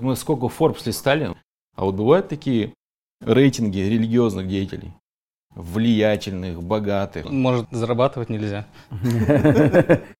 Мы сколько Forbes листали, а вот бывают такие рейтинги религиозных деятелей? Влиятельных, богатых. Может, зарабатывать нельзя.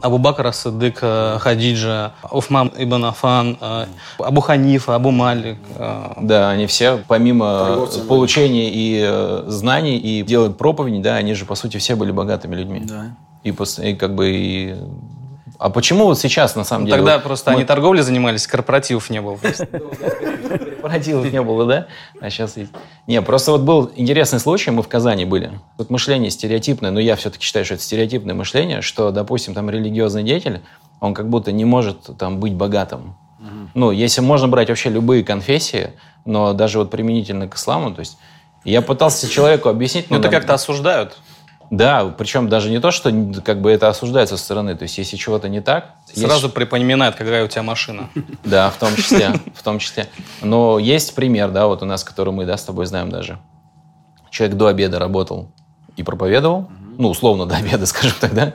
Абу Бакр Садык, э, Хадиджа, Уфман Ибн Афан, э, Абу Ханифа, Абу Малик. Э. Да, они все, помимо получения и знаний, и делать проповеди, да, они же, по сути, все были богатыми людьми. Да. И, и как бы и а почему вот сейчас, на самом ну, деле... Тогда вот просто мы... они торговлей занимались, корпоративов не было. Корпоративов не было, да? А сейчас есть. Не, просто вот был интересный случай, мы в Казани были. Вот мышление стереотипное, но я все-таки считаю, что это стереотипное мышление, что, допустим, там религиозный деятель, он как будто не может там быть богатым. Ну, если можно брать вообще любые конфессии, но даже вот применительно к исламу, то есть я пытался человеку объяснить... Ну, это как-то осуждают. Да, причем даже не то, что как бы это осуждается со стороны. То есть, если чего-то не так... Сразу есть... припоминает, какая у тебя машина. Да, в том числе. В том числе. Но есть пример, да, вот у нас, который мы, да, с тобой знаем даже. Человек до обеда работал и проповедовал. Ну, условно, до обеда, скажем так, да?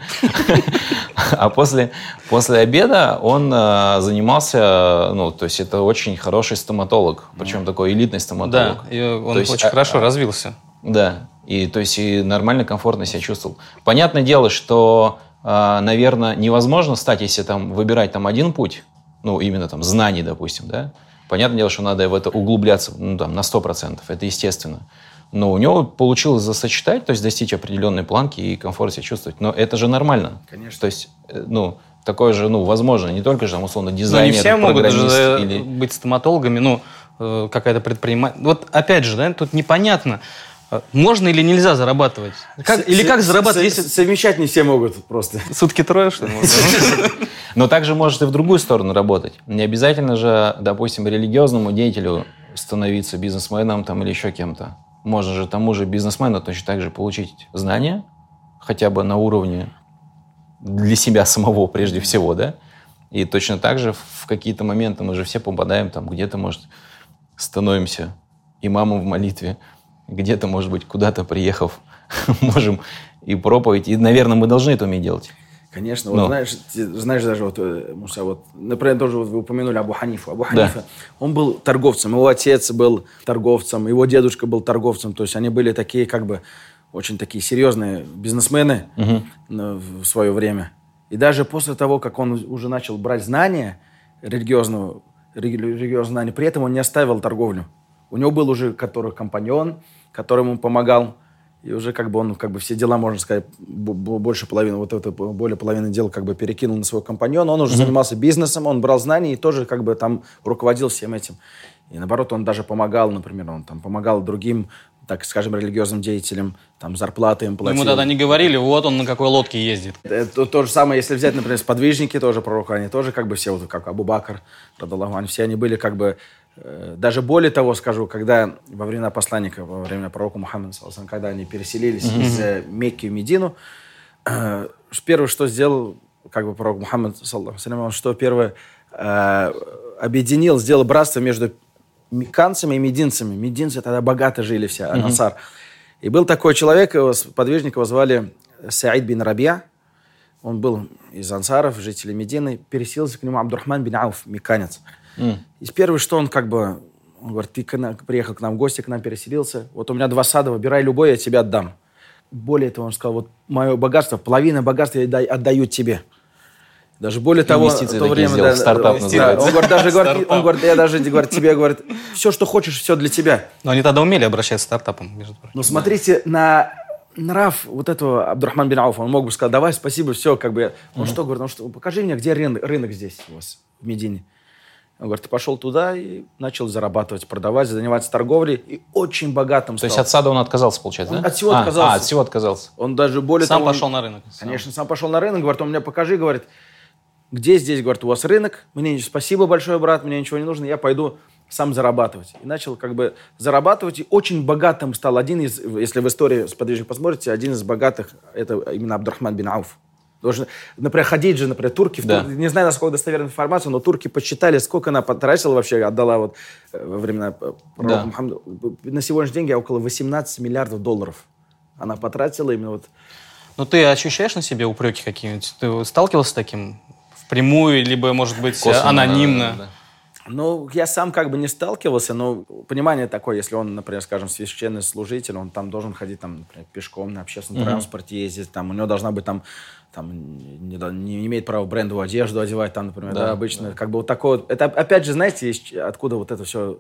А после, после обеда он э, занимался, ну, то есть это очень хороший стоматолог, причем такой элитный стоматолог. Да, и он есть, очень а, хорошо а, развился. Да, и то есть и нормально, комфортно себя чувствовал. Понятное дело, что, а, наверное, невозможно стать, если там выбирать там один путь, ну, именно там знаний, допустим, да, понятное дело, что надо в это углубляться ну, там, на 100%, это естественно. Но у него получилось засочетать, то есть достичь определенной планки и комфорт себя чувствовать. Но это же нормально. Конечно. То есть, э, ну, такое же, ну, возможно, не только же, там, условно, дизайнер, Но не все могут же или... быть стоматологами, ну, э, какая-то предприниматель. Вот опять же, да, тут непонятно, можно или нельзя зарабатывать? Как, или как зарабатывать, если... Совмещать не все могут просто. Сутки трое, что ли? Но также может и в другую сторону работать. Не обязательно же, допустим, религиозному деятелю становиться бизнесменом там, или еще кем-то. Можно же тому же бизнесмену точно так же получить знания, хотя бы на уровне для себя самого прежде всего, да? И точно так же в какие-то моменты мы же все попадаем там, где-то, может, становимся имамом в молитве, где-то, может быть, куда-то приехав, можем и проповедь. И, наверное, мы должны это уметь делать. Конечно. Вот знаешь, знаешь даже вот, э, Муса, вот, например, тоже вот вы упомянули Абу Ханифу. Абу Ханифа, да. он был торговцем, его отец был торговцем, его дедушка был торговцем. То есть они были такие, как бы, очень такие серьезные бизнесмены угу. в свое время. И даже после того, как он уже начал брать знания религиозного, религиозные знания, при этом он не оставил торговлю. У него был уже который компаньон, который ему помогал. И уже как бы он как бы все дела, можно сказать, больше половины, вот это более половины дел как бы перекинул на своего компаньона. Он уже mm-hmm. занимался бизнесом, он брал знания и тоже как бы там руководил всем этим. И наоборот, он даже помогал, например, он там помогал другим, так скажем, религиозным деятелям, там зарплаты им платил. Ему тогда не говорили, вот он на какой лодке ездит. Это то же самое, если взять, например, сподвижники тоже пророка, они тоже как бы все, вот как Абу Бакр, Радаллаху, все они были как бы даже более того скажу, когда во времена посланника, во время пророка Мухаммада, когда они переселились mm-hmm. из э, Мекки в Медину, э, первое, что сделал как бы пророк Мухаммад, он что первое, объединил, сделал братство между меканцами и мединцами. Мединцы тогда богато жили все, mm-hmm. И был такой человек, его, подвижника его звали Саид бин Рабия. Он был из ансаров, жителей Медины. Переселился к нему Абдурахман бин Ауф, меканец. Mm. И первое, что он как бы, он говорит, ты приехал к нам в гости, к нам переселился, вот у меня два сада, выбирай любой, я тебе отдам. Более того, он сказал, вот мое богатство, половина богатства я отдаю тебе. Даже более того, в то время, сделал, да, стартап да, называется. Он говорит, даже говорит, он говорит, я даже говорит, тебе говорит, все, что хочешь, все для тебя. Но они тогда умели обращаться к стартапам, между прочим. Ну, смотрите на нрав вот этого Абдурахман бин Ауфа. Он мог бы сказать, давай, спасибо, все, как бы. Он mm что говорит, он что, покажи мне, где рынок, рынок здесь у вас, в Медине. Он говорит, ты пошел туда и начал зарабатывать, продавать, заниматься торговлей и очень богатым стал. То есть от сада он отказался, получается, он да? от всего а, отказался. А, от всего отказался. Он даже более Сам того... пошел на рынок. Конечно, сам пошел на рынок. Говорит, он мне покажи, говорит, где здесь, говорит, у вас рынок. Мне спасибо большое, брат, мне ничего не нужно, я пойду сам зарабатывать. И начал как бы зарабатывать, и очень богатым стал один из, если в истории сподвижник посмотрите, один из богатых, это именно Абдурахман бин Ауф. Должен, например, ходить же, например, турки, да. Не знаю, насколько достоверная информация, но турки посчитали, сколько она потратила вообще, отдала вот э, во времена э, да. Мухаммада. На сегодняшний день около 18 миллиардов долларов она потратила именно вот. Ну, ты ощущаешь на себе упреки какие-нибудь? Ты сталкивался с таким впрямую, либо, может быть, Косвенно, анонимно? Да, да. Ну, я сам как бы не сталкивался, но понимание такое, если он, например, скажем, священный служитель, он там должен ходить там, например, пешком на общественном mm-hmm. транспорте ездить, там у него должна быть там там не, не имеет права брендовую одежду одевать, там, например, да, да обычно, да. как бы вот такое, это опять же, знаете, откуда вот это все,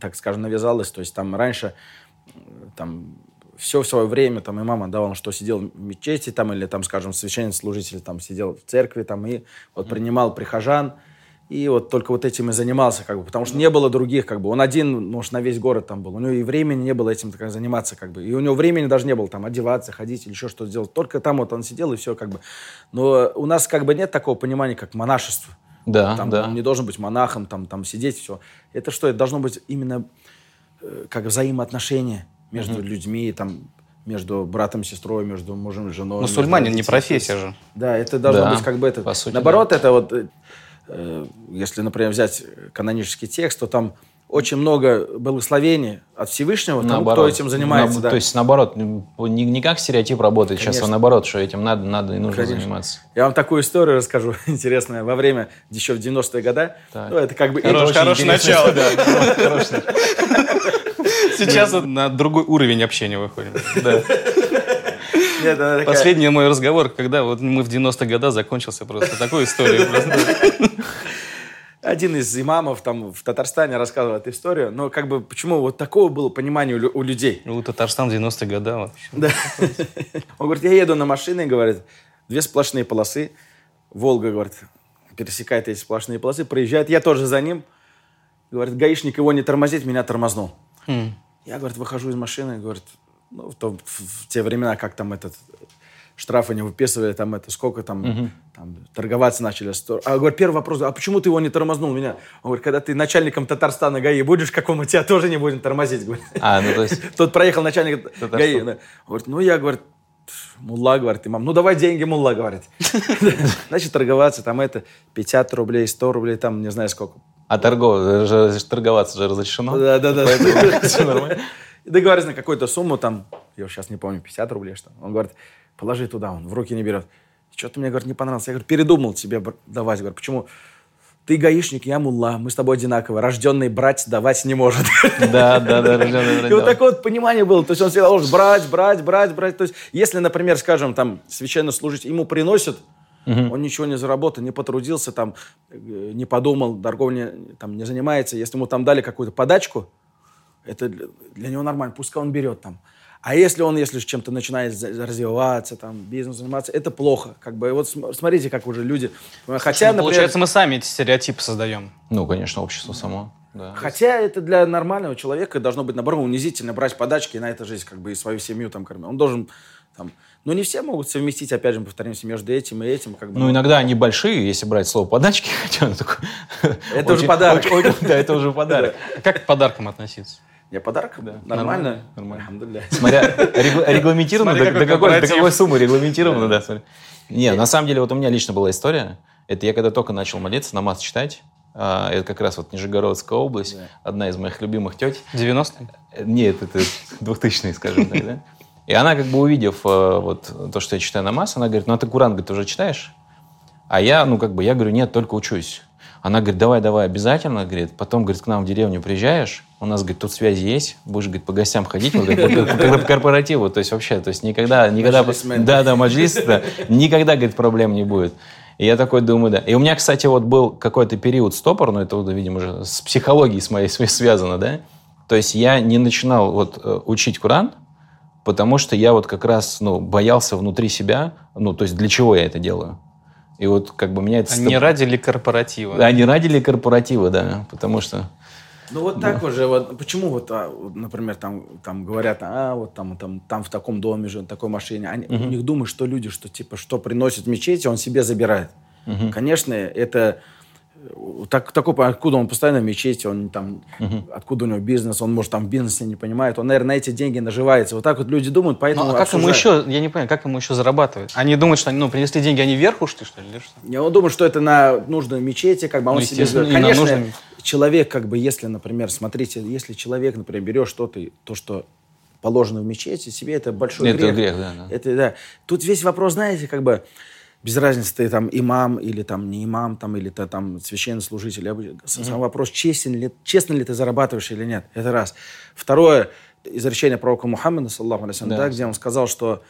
так скажем, навязалось, то есть там раньше, там, все в свое время, там, и мама давала, что сидел в мечети, там, или, там, скажем, священнослужитель, там, сидел в церкви, там, и вот принимал прихожан, и вот только вот этим и занимался, как бы, потому что не было других, как бы. Он один, может, на весь город там был. У него и времени не было этим так, заниматься, как бы. И у него времени даже не было там одеваться, ходить или еще что-то делать. Только там вот он сидел и все, как бы. Но у нас как бы нет такого понимания, как монашество. Да, там, да. Он не должен быть монахом, там, там сидеть, все. Это что? Это должно быть именно э, как взаимоотношения между mm-hmm. людьми, там, между братом сестрой, между мужем и женой. Мусульманин не профессия же. Да, это должно да, быть как бы это. По сути, Наоборот, да. это вот Э, если, например, взять канонический текст, то там очень много благословений от Всевышнего тому, наоборот. кто этим занимается. На, да. То есть, наоборот, не, не как стереотип работает Конечно. сейчас, а наоборот, что этим надо, надо и нужно Конечно. заниматься. Я вам такую историю расскажу, интересную. Во время, еще в 90-е годы, ну, это как бы... Хорош, хорошее начало. Да, Сейчас на другой уровень общения выходим. Нет, Последний мой разговор, когда вот мы в 90-х годах закончился просто такой историей. Один из имамов там в Татарстане рассказывал эту историю, но как бы почему вот такого было понимание у, у людей? Ну, Татарстан в 90-е годы вообще. Да. Он говорит, я еду на машине, говорит, две сплошные полосы, Волга, говорит, пересекает эти сплошные полосы, проезжает, я тоже за ним, говорит, гаишник его не тормозит, меня тормознул. Хм. Я, говорит, выхожу из машины, говорит, ну, в, то, в, в те времена, как там этот штрафы не выписывали, там это сколько там, угу. там торговаться начали. А говорю, первый вопрос, а почему ты его не тормознул меня? Он говорит, когда ты начальником Татарстана ГАИ будешь, какому тебя тоже не будем тормозить. Говорит. А, ну то есть... Тут проехал начальник ГАИ. Да. Говорит, ну я, говорит, Мулла, говорит, имам, ну давай деньги, Мулла, говорит. Значит, торговаться, там это 50 рублей, 100 рублей, там не знаю сколько. А торгов, торговаться же разрешено? Да, да, да. Все нормально. И договорились на какую-то сумму, там, я сейчас не помню, 50 рублей, что Он говорит, положи туда, он в руки не берет. Что-то мне, говорит, не понравилось. Я говорю, передумал тебе давать. Говорю, почему? Ты гаишник, я мулла, мы с тобой одинаковые. Рожденный брать давать не может. Да, да, да, рожденный брать. И вот такое вот понимание было. То есть он всегда должен брать, брать, брать, брать. То есть если, например, скажем, там, священнослужитель, ему приносят, Угу. Он ничего не заработал, не потрудился, там, э, не подумал, торговлей там, не занимается. Если ему там дали какую-то подачку, это для, него нормально, пускай он берет там. А если он, если чем-то начинает развиваться, там, бизнес заниматься, это плохо. Как бы, вот смотрите, как уже люди... Хотя, ну, например, получается, мы сами эти стереотипы создаем. Ну, конечно, общество само. Да. Хотя это для нормального человека должно быть, наоборот, унизительно брать подачки и на эту жизнь, как бы, и свою семью там кормить. Он должен там... Но не все могут совместить, опять же, повторимся, между этим и этим. Как бы, ну, иногда они большие, если брать слово подачки, хотя такой... Это уже подарок. Да, это уже подарок. Как к подаркам относиться? Я подарок? Да. Нормально? Нормально. Смотря регламентировано, до, до, какой, до какой суммы регламентировано, да, смотри. Не, на самом деле, вот у меня лично была история. Это я когда только начал молиться, намаз читать. А, это как раз вот Нижегородская область, да. одна из моих любимых теть. 90-е? Нет, это 2000-е, скажем так, да. И она, как бы увидев э, вот то, что я читаю намаз, она говорит, ну а ты Куран, говорит, уже читаешь? А я, ну как бы, я говорю, нет, только учусь. Она говорит, давай, давай, обязательно, говорит. Потом, говорит, к нам в деревню приезжаешь, у нас, говорит, тут связи есть, будешь, говорит, по гостям ходить, вот, говорит, по, по корпоративу, то есть вообще, то есть никогда, никогда, да, да, маджлис, да, никогда, говорит, проблем не будет. И я такой думаю, да. И у меня, кстати, вот был какой-то период стопор, но это, видимо, уже с психологией с моей связано, да. То есть я не начинал вот э, учить Куран, потому что я вот как раз, ну, боялся внутри себя, ну, то есть для чего я это делаю. И вот как бы меня это... Они стоп... ради ли корпоратива? Да, они ради ли корпоратива, да, потому что... Ну вот так уже, вот почему вот, а, например, там, там говорят, а вот там, там, там в таком доме же, такой машине, они, угу. у них думают, что люди, что типа, что приносят в мечети, он себе забирает. Угу. Конечно, это так, такой, откуда он постоянно в мечети, он там, угу. откуда у него бизнес, он, может, там в бизнесе не понимает, он, наверное, на эти деньги наживается. Вот так вот люди думают, поэтому... Ну, а как ему еще, я не понимаю, как ему еще зарабатывать? Они думают, что ну, принесли деньги, они вверх ушли, что ли, или что? Не, он думает, что это на нужную мечети, как бы, а он ну, себе... Конечно, нужном... человек, как бы, если, например, смотрите, если человек, например, берет что-то, то, что положено в мечети, себе это большой это грех. грех да, да. Это, да. Тут весь вопрос, знаете, как бы без разницы, ты там имам или там не имам, там, или ты там священнослужитель. Mm-hmm. Сам вопрос, честен ли, честно ли ты зарабатываешь или нет. Это раз. Второе, изречение пророка Мухаммада, саллаху алейсалям, да. да, где он сказал, что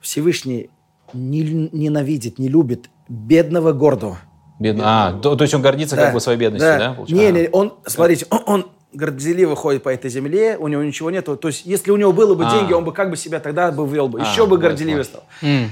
Всевышний не, ненавидит, не любит бедного, гордого. Бедно. А, то, то есть он гордится да. как бы своей бедностью, да? да не, не, он, смотрите, он, он горделиво ходит по этой земле, у него ничего нету. То есть, если у него было бы а. деньги, он бы как бы себя тогда бы вел бы, а, еще бы горделивее стал. Mm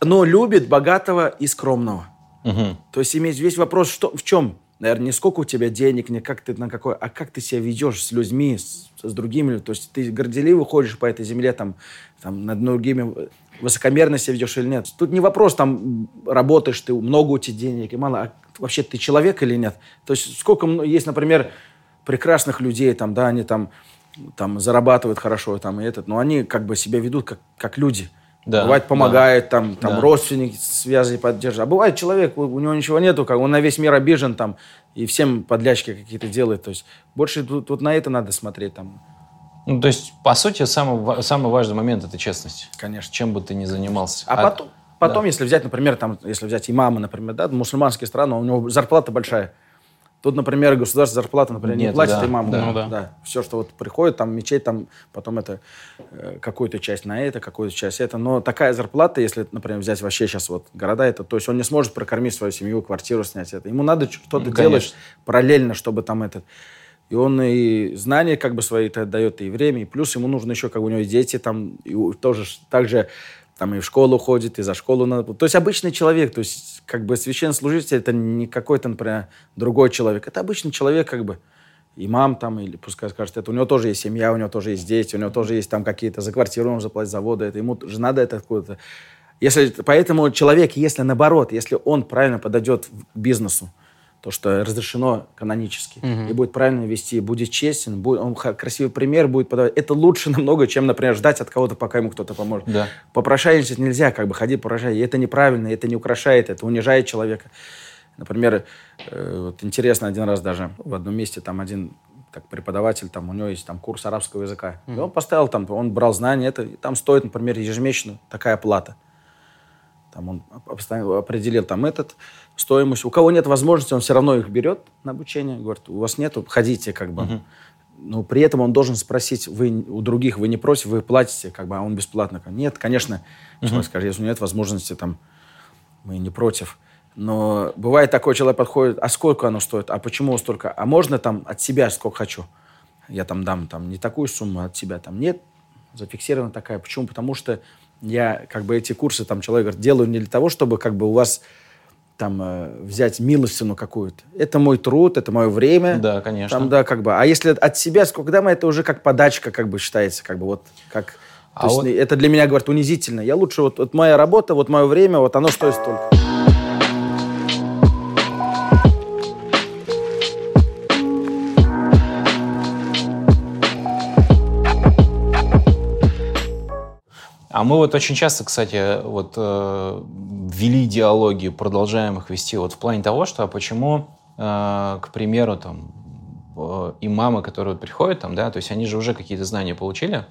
но любит богатого и скромного. Угу. То есть иметь весь вопрос что, в чем? Наверное, не сколько у тебя денег, не как ты на какой, а как ты себя ведешь с людьми, с, с другими. То есть ты горделиво ходишь по этой земле, там, там над другими высокомерно себя ведешь или нет. Тут не вопрос, там, работаешь ты, много у тебя денег и мало, а вообще ты человек или нет. То есть сколько есть, например, прекрасных людей, там, да, они там, там зарабатывают хорошо, там, и этот, но они как бы себя ведут как, как люди. Да, бывает помогает, да. там, там да. родственники связи поддерживают. А бывает человек, у, у него ничего нету, как он на весь мир обижен там и всем подлячки какие-то делает. То есть больше тут, тут на это надо смотреть там. Ну, то есть, по сути, самый, самый важный момент – это честность. Конечно. Чем бы ты ни занимался. А, а потом, потом да. если взять, например, там, если взять имама, например, да, мусульманские страны, у него зарплата большая. Тут, например, государство зарплату, например, Нет, не платит да, имаму. Да. Ну, да. да. Все, что вот приходит, там мечеть, там потом это э, какую-то часть на это, какую-то часть это. Но такая зарплата, если, например, взять вообще сейчас вот города, это, то есть он не сможет прокормить свою семью, квартиру снять. Это. Ему надо что-то ну, делать параллельно, чтобы там этот... И он и знания как бы свои дает, и время, и плюс ему нужно еще, как у него дети там, и тоже также там и в школу ходит, и за школу надо... То есть обычный человек, то есть как бы священнослужитель это не какой-то, например, другой человек. Это обычный человек как бы. Имам там, или пускай скажет, это у него тоже есть семья, у него тоже есть дети, у него тоже есть там какие-то за квартиру он заплатить, за воду, это ему же надо это какое-то... Если, поэтому человек, если наоборот, если он правильно подойдет к бизнесу, то, что разрешено канонически, угу. и будет правильно вести, будет честен, будет, он красивый пример будет подавать. Это лучше намного, чем, например, ждать от кого-то, пока ему кто-то поможет. Да. Попрошайничать нельзя, как бы ходить попрошать. Это неправильно, это не украшает, это унижает человека. Например, э, вот интересно один раз даже в одном месте там один так, преподаватель, там у него есть там курс арабского языка. Mm-hmm. И он поставил там, он брал знания, это, и там стоит, например, ежемесячно такая плата. Там он определил там этот стоимость. У кого нет возможности, он все равно их берет на обучение. Говорит, у вас нету, ходите как бы. Угу. Но при этом он должен спросить, вы у других вы не просите, вы платите, как бы, а он бесплатно. Нет, конечно, угу. скажет, если нет возможности, там, мы не против. Но бывает такой человек подходит, а сколько оно стоит, а почему столько, а можно там от себя сколько хочу. Я там дам там не такую сумму, а от себя там нет, зафиксирована такая. Почему? Потому что я как бы эти курсы, там человек говорит, делаю не для того, чтобы как бы у вас там э, взять милостину какую-то. Это мой труд, это мое время. Да, конечно. Там, да, как бы. А если от себя, когда мы это уже как подачка, как бы считается, как бы вот как. А то вот... есть это для меня, говорит, унизительно. Я лучше вот, вот моя работа, вот мое время, вот оно стоит столько. А мы вот очень часто, кстати, вот э, вели диалоги, продолжаем их вести вот в плане того, что а почему, э, к примеру, там э, имамы, которые приходят там, да, то есть они же уже какие-то знания получили,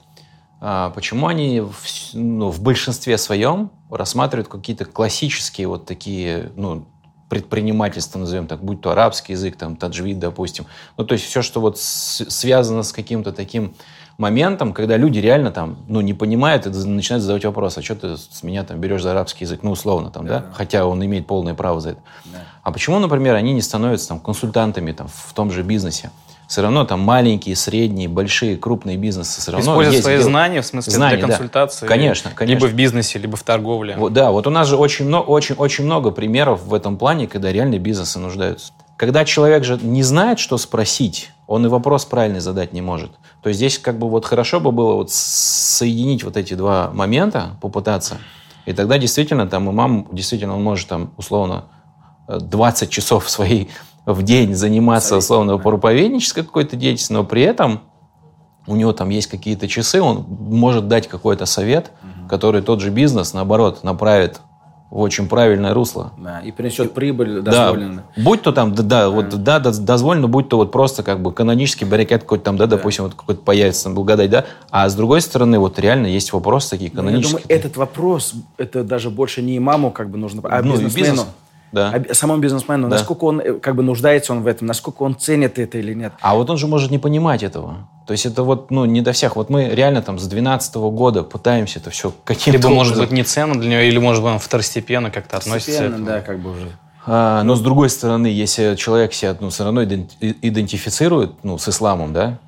э, почему они в, ну, в большинстве своем рассматривают какие-то классические вот такие, ну, предпринимательство, назовем так, будь то арабский язык, там, таджвид, допустим. Ну, то есть все, что вот с, связано с каким-то таким моментом, когда люди реально там, ну, не понимают и начинают задавать вопрос, а что ты с меня там берешь за арабский язык, ну, условно там, да, да? хотя он имеет полное право за это. Да. А почему, например, они не становятся там консультантами там в том же бизнесе? Все равно там маленькие, средние, большие, крупные бизнесы все равно Используют есть свои дел... знания, в смысле, знания, для консультации. Да. Конечно, конечно. Либо в бизнесе, либо в торговле. Вот, да, вот у нас же очень, много, очень, очень много примеров в этом плане, когда реальные бизнесы нуждаются. Когда человек же не знает, что спросить, он и вопрос правильный задать не может. То есть здесь как бы вот хорошо бы было вот соединить вот эти два момента, попытаться. И тогда действительно там имам, действительно он может там условно 20 часов своей в день заниматься, условно, проповеднической какой-то деятельностью, но при этом у него там есть какие-то часы, он может дать какой-то совет, который тот же бизнес, наоборот, направит в очень правильное русло. Да, и принесет прибыль дозволенную. Да. Будь то там, да, да, вот, да, дозволено, будь то вот просто как бы канонический баррикад какой-то там, да, да. допустим, вот какой-то появится там благодать, да, а с другой стороны, вот реально есть вопросы такие канонические. Ну, я думаю, этот вопрос, это даже больше не имаму как бы нужно, а ну, бизнесмену. Бизнес. Да. А самому бизнесмену, да. насколько он э, как бы нуждается он в этом, насколько он ценит это или нет. А вот он же может не понимать этого. То есть это вот, ну, не до всех. Вот мы реально там с 2012 года пытаемся это все каким-то Либо, может быть, не ценно для него, или, может быть, он второстепенно как-то относится. да, как бы уже. А, но с другой стороны, если человек себя ну, все равно идентифицирует ну, с исламом, да,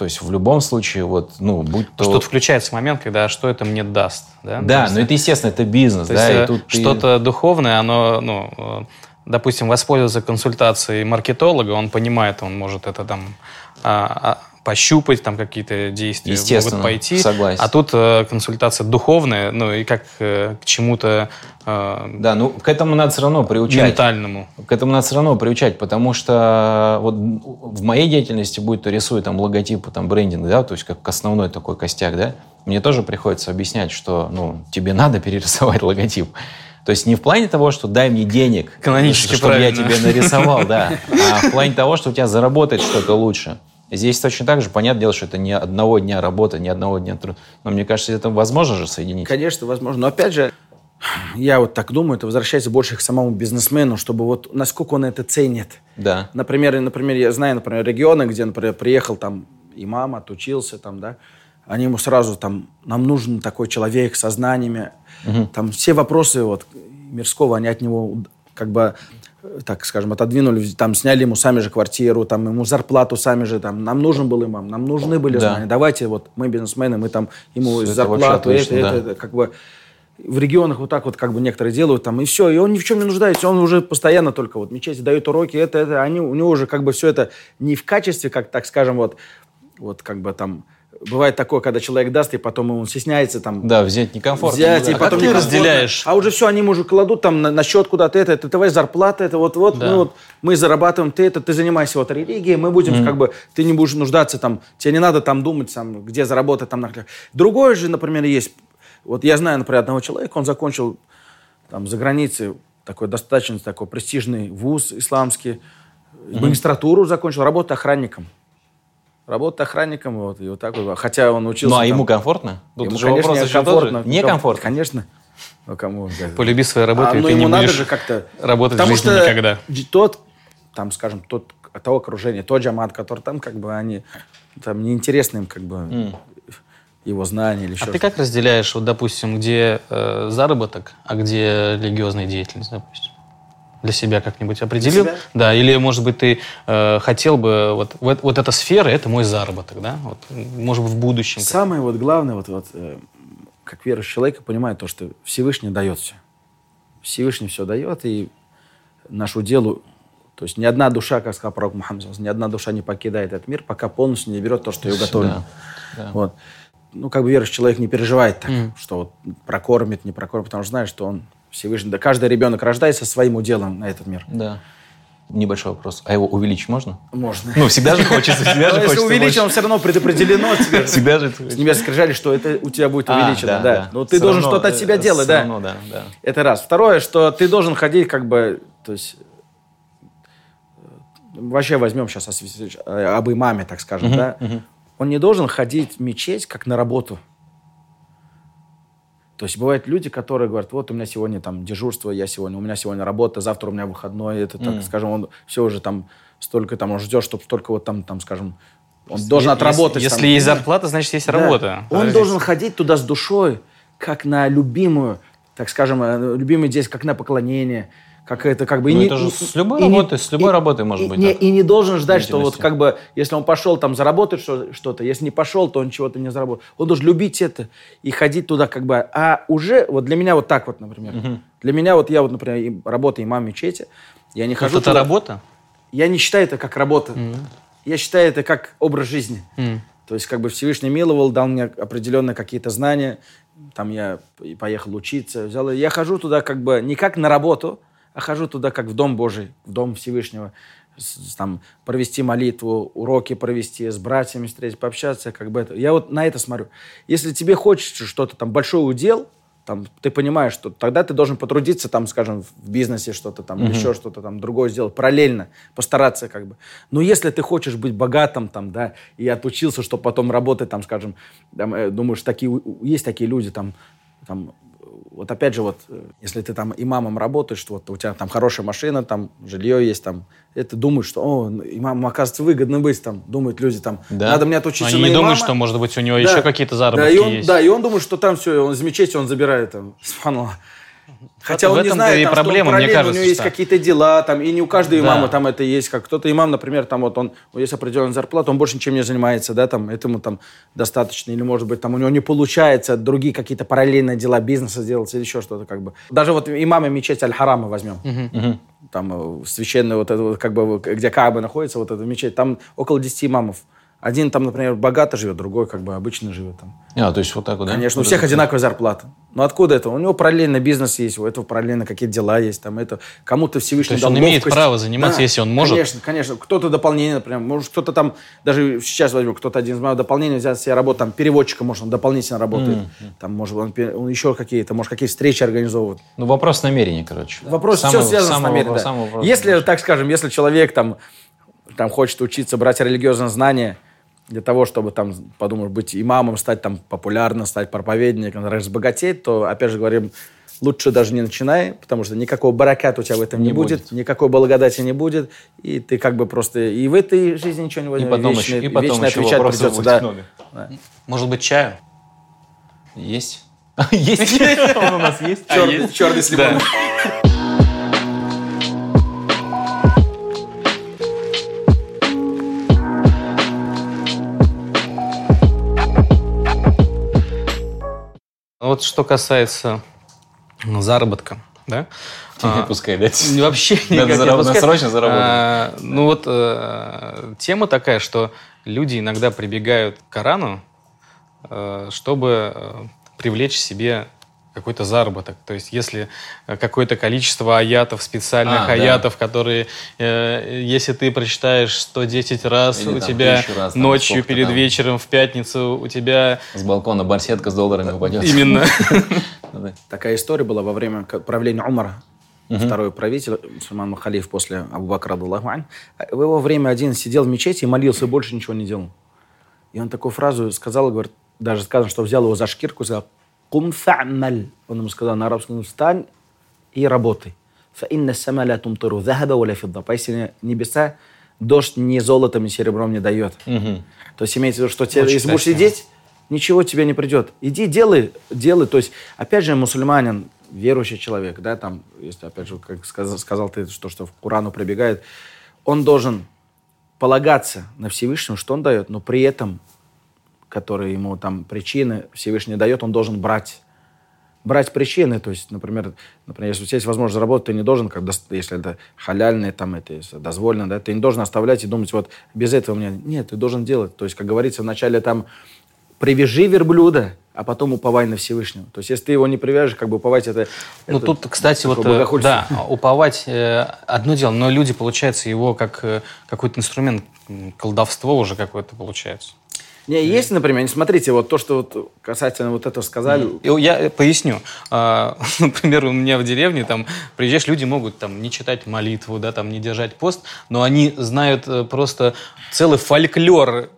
то есть в любом случае, вот, ну, будь то... Что-то включается момент, когда что это мне даст. Да, да но это, естественно, это бизнес. То да, есть, и тут что-то ты... духовное, оно, ну, э, допустим, воспользоваться консультацией маркетолога, он понимает, он может это там а, а, пощупать, там какие-то действия могут пойти. Согласен. А тут э, консультация духовная, ну и как э, к чему-то... Э, да, ну к этому надо все равно приучать. Ментальному. К этому надо все равно приучать, потому что вот в моей деятельности, будет то рисую там логотипы, там брендинг, да, то есть как основной такой костяк, да, мне тоже приходится объяснять, что, ну, тебе надо перерисовать логотип. То есть не в плане того, что дай мне денег, Канонически чтобы правильно. я тебе нарисовал, да, а в плане того, что у тебя заработает что-то лучше. Здесь точно так же, понятное дело, что это не одного дня работы, не одного дня труда. Но мне кажется, это возможно же соединить. Конечно, возможно. Но опять же, я вот так думаю, это возвращается больше к самому бизнесмену, чтобы вот насколько он это ценит. Да. Например, например, я знаю, например, регионы, где, например, приехал там имам, отучился там, да, они ему сразу там, нам нужен такой человек со знаниями. Угу. Там все вопросы вот мирского, они от него как бы так скажем, отодвинули, там сняли ему сами же квартиру, там ему зарплату сами же, там, нам нужен был имам, нам нужны были да. знания, давайте вот мы бизнесмены, мы там ему Все зарплату, это, отлично, это, да. это, это, как бы в регионах вот так вот как бы некоторые делают там, и все, и он ни в чем не нуждается, он уже постоянно только вот мечети дают уроки, это, это, они, у него уже как бы все это не в качестве, как, так скажем, вот, вот как бы там, бывает такое, когда человек даст, и потом он стесняется там... Да, взять некомфортно. Взять, да. и потом как ты разделяешь? А уже все, они уже кладут там на, на счет куда-то это, это твоя зарплата, это вот, вот, да. мы, вот мы зарабатываем, ты это, ты занимаешься вот религией, мы будем mm. как бы, ты не будешь нуждаться там, тебе не надо там думать, там, где заработать там. Другое же, например, есть, вот я знаю, например, одного человека, он закончил там за границей такой достаточно такой престижный вуз исламский, mm-hmm. магистратуру закончил, работает охранником работать охранником, вот, и вот так вот. Хотя он учился... Ну, а там, ему комфортно? Тут ему, же конечно, вопрос комфортно. Некомфортно? Конечно. Ну, кому? Полюби свою работу, а, и ну, ты ему не надо будешь же как-то... работать Потому в жизни что никогда. тот, там, скажем, тот, то окружение, тот джамат, который там, как бы, они... Там неинтересны им, как бы, mm. его знания или еще А ты как разделяешь, вот, допустим, где э, заработок, а где религиозная деятельность, допустим? Для себя как-нибудь определил? себя? Да, или, может быть, ты э, хотел бы, вот, вот, вот эта сфера, это мой заработок, да? Вот, может быть, в будущем. Самое вот главное, вот, вот э, как верующий человек, понимает то, что Всевышний дает все. Всевышний все дает, и нашу делу, то есть ни одна душа, как сказал пророк Мухаммад, ни одна душа не покидает этот мир, пока полностью не берет то, что ее готовлено. Да, да. Вот. Ну, как бы верующий человек не переживает так, mm. что вот прокормит, не прокормит, потому что знает, что он Всевышний. Да каждый ребенок рождается своим уделом на этот мир. Да. Небольшой вопрос. А его увеличить можно? Можно. Ну, всегда же хочется. Всегда же Если увеличить, он все равно предопределено. Всегда же. С небес скрижали, что это у тебя будет а, увеличено. Да. Но ты должен что-то от себя делать, да. да. Это раз. Второе, что ты должен ходить как бы, то есть вообще возьмем сейчас об имаме, так скажем, да. Он не должен ходить в мечеть как на работу. То есть бывают люди, которые говорят, вот у меня сегодня там дежурство, я сегодня, у меня сегодня работа, завтра у меня выходной, это, так, mm. скажем, он все уже там столько там, он ждет, чтобы столько вот там, там, скажем, он если, должен отработать. Если, там, есть зарплата, значит, есть да. работа. Он Подождите. должен ходить туда с душой, как на любимую, так скажем, э, любимый здесь, как на поклонение как это как бы... Ну, и это не, же с любой работой, с любой и, работой может и, быть. Не, и не должен ждать, что вот как бы, если он пошел там заработать что-то, если не пошел, то он чего-то не заработал. Он должен любить это и ходить туда как бы... А уже, вот для меня вот так вот, например. Угу. Для меня вот я вот, например, работаю имам мечети, я не хожу Это туда, работа? Я не считаю это как работа. Угу. Я считаю это как образ жизни. Угу. То есть как бы Всевышний миловал, дал мне определенные какие-то знания, там я поехал учиться, взял. Я хожу туда как бы не как на работу, а хожу туда как в Дом Божий, в Дом Всевышнего. с- там, провести молитву, уроки провести, с братьями встретить, пообщаться, как бы это. Я вот на это смотрю. Если тебе хочется что-то там, большой удел, там, ты понимаешь, что тогда ты должен потрудиться, там, скажем, в бизнесе что-то там, или еще что-то там другое сделать, параллельно, постараться как бы. Но если ты хочешь быть богатым там, да, и отучился, чтобы потом работать там, скажем, там, э, думаешь, такие, есть такие люди там, там, вот опять же, вот, э, если ты там имамом работаешь, вот у тебя там хорошая машина, там жилье есть, там, это думаешь, что, о, имамом, оказывается, выгодно быть, там, думают люди, там, Да. надо мне отучиться Они на не думают, имама». что, может быть, у него Да. еще какие-то заработки да, и он, есть. Да, и он думает, что там все, он из мечети он забирает там. Субханаллах. Хотя в он не знает, и там, что проблема, мне параллельно кажется, у него есть что- какие-то дела, там, и не у каждого Да. имама там это есть. Как кто-то имам, например, там вот он, есть определенная зарплата, он больше ничем не занимается, да, там, этому там достаточно, или, может быть, там у него не получается другие какие-то параллельные дела бизнеса делать или еще что-то, как бы. Даже вот имамы мечети Аль-Харама возьмем. Там э, священная вот это вот, как бы, где Кааба находится, вот эта мечеть, там около 10 имамов. Один там, например, богато живет, другой как бы обычно живет там. А, то есть вот так вот, да? Конечно, у всех одинаковая зарплата. Но откуда это? У него параллельно бизнес есть, у этого параллельно какие-то дела есть. Там это кому-то Всевышний То есть он имеет право заниматься, если он может? Конечно, конечно. Кто-то дополнение, например, может кто-то там, даже сейчас возьмем, кто-то один из моих дополнений взять себе работу, там переводчиком, может, он дополнительно работает. Там, может, он, он еще какие-то, может, какие встречи организовывает. Ну, вопрос намерения, короче. Вопрос Самый- все связано с самый намерением. да. вопрос. Если, так скажем, если человек там, там хочет учиться, брать религиозные знания для того, чтобы там, подумаешь, быть имамом, стать там популярным, стать проповедником, разбогатеть, то, опять же говорим, лучше даже не начинай, потому что никакого бараката у тебя в этом не, Не будет, будет. никакой благодати не будет, и ты как бы просто и в этой жизни ничего не И возьмешь, потом, вечно, еще, и потом вечно еще отвечать придется. Да. много. Может быть, чаю? Есть? Есть? Он у нас есть? Черный, черный с лимоном. Вот что касается заработка, да? А, Пускай, да? Вообще Надо никак не зараб- срочно заработать. А, ну вот э, тема такая, что люди иногда прибегают к Корану, э, чтобы э, привлечь себе какой-то заработок. То есть если э, какое-то количество аятов, специальных А, да. аятов, которые, э, если ты прочитаешь 110 раз, Или у там тебя раз, там, ночью перед там. вечером в пятницу у тебя С балкона барсетка с долларами упадет. именно... Да. Такая история была во время правления Умара, второй правитель, мусульман халиф после Абу Бакра, радаллаху ань. В его время один сидел в мечети и молился, и больше ничего не делал. И он такую фразу сказал, говорит, даже сказано, что взял его за шкирку, сказал, «Кум фа'маль». Он ему сказал на арабском, встань и работай. «Фаинна сама ла тумтиру захаба ва ла фидда». Поистине небеса дождь ни золотом, ни серебром не дает. То есть имеется в виду, что тебе, Очень если будешь сидеть, ничего тебе не придет. Иди, делай, делай. То есть, опять же, мусульманин, верующий человек, да, там, если, опять же, как сказал, сказал ты, что, что в Корану прибегает, он должен полагаться на Всевышнего, что он дает, но при этом, которые ему там причины Всевышний дает, он должен брать брать причины, то есть, например, например, если у тебя есть возможность заработать, ты не должен, как, если это халяльное, там, это если дозволено, да, ты не должен оставлять и думать, вот, без этого меня... Нет, ты должен делать. То есть, как говорится, вначале там привяжи верблюда, а потом уповай на Всевышнего. То есть, если ты его не привяжешь, как бы уповать это... Ну это тут, кстати, вот э, да, уповать э, одно дело, но люди, получается, его как э, какой-то инструмент, колдовство уже какое-то получается. Не, есть, например, не смотрите, вот то, что вот касательно вот этого сказали, Я э, поясню. А, Например, у меня в деревне там приезжаешь, люди могут там не читать молитву, да, там не держать пост, но они знают э, просто целый фольклор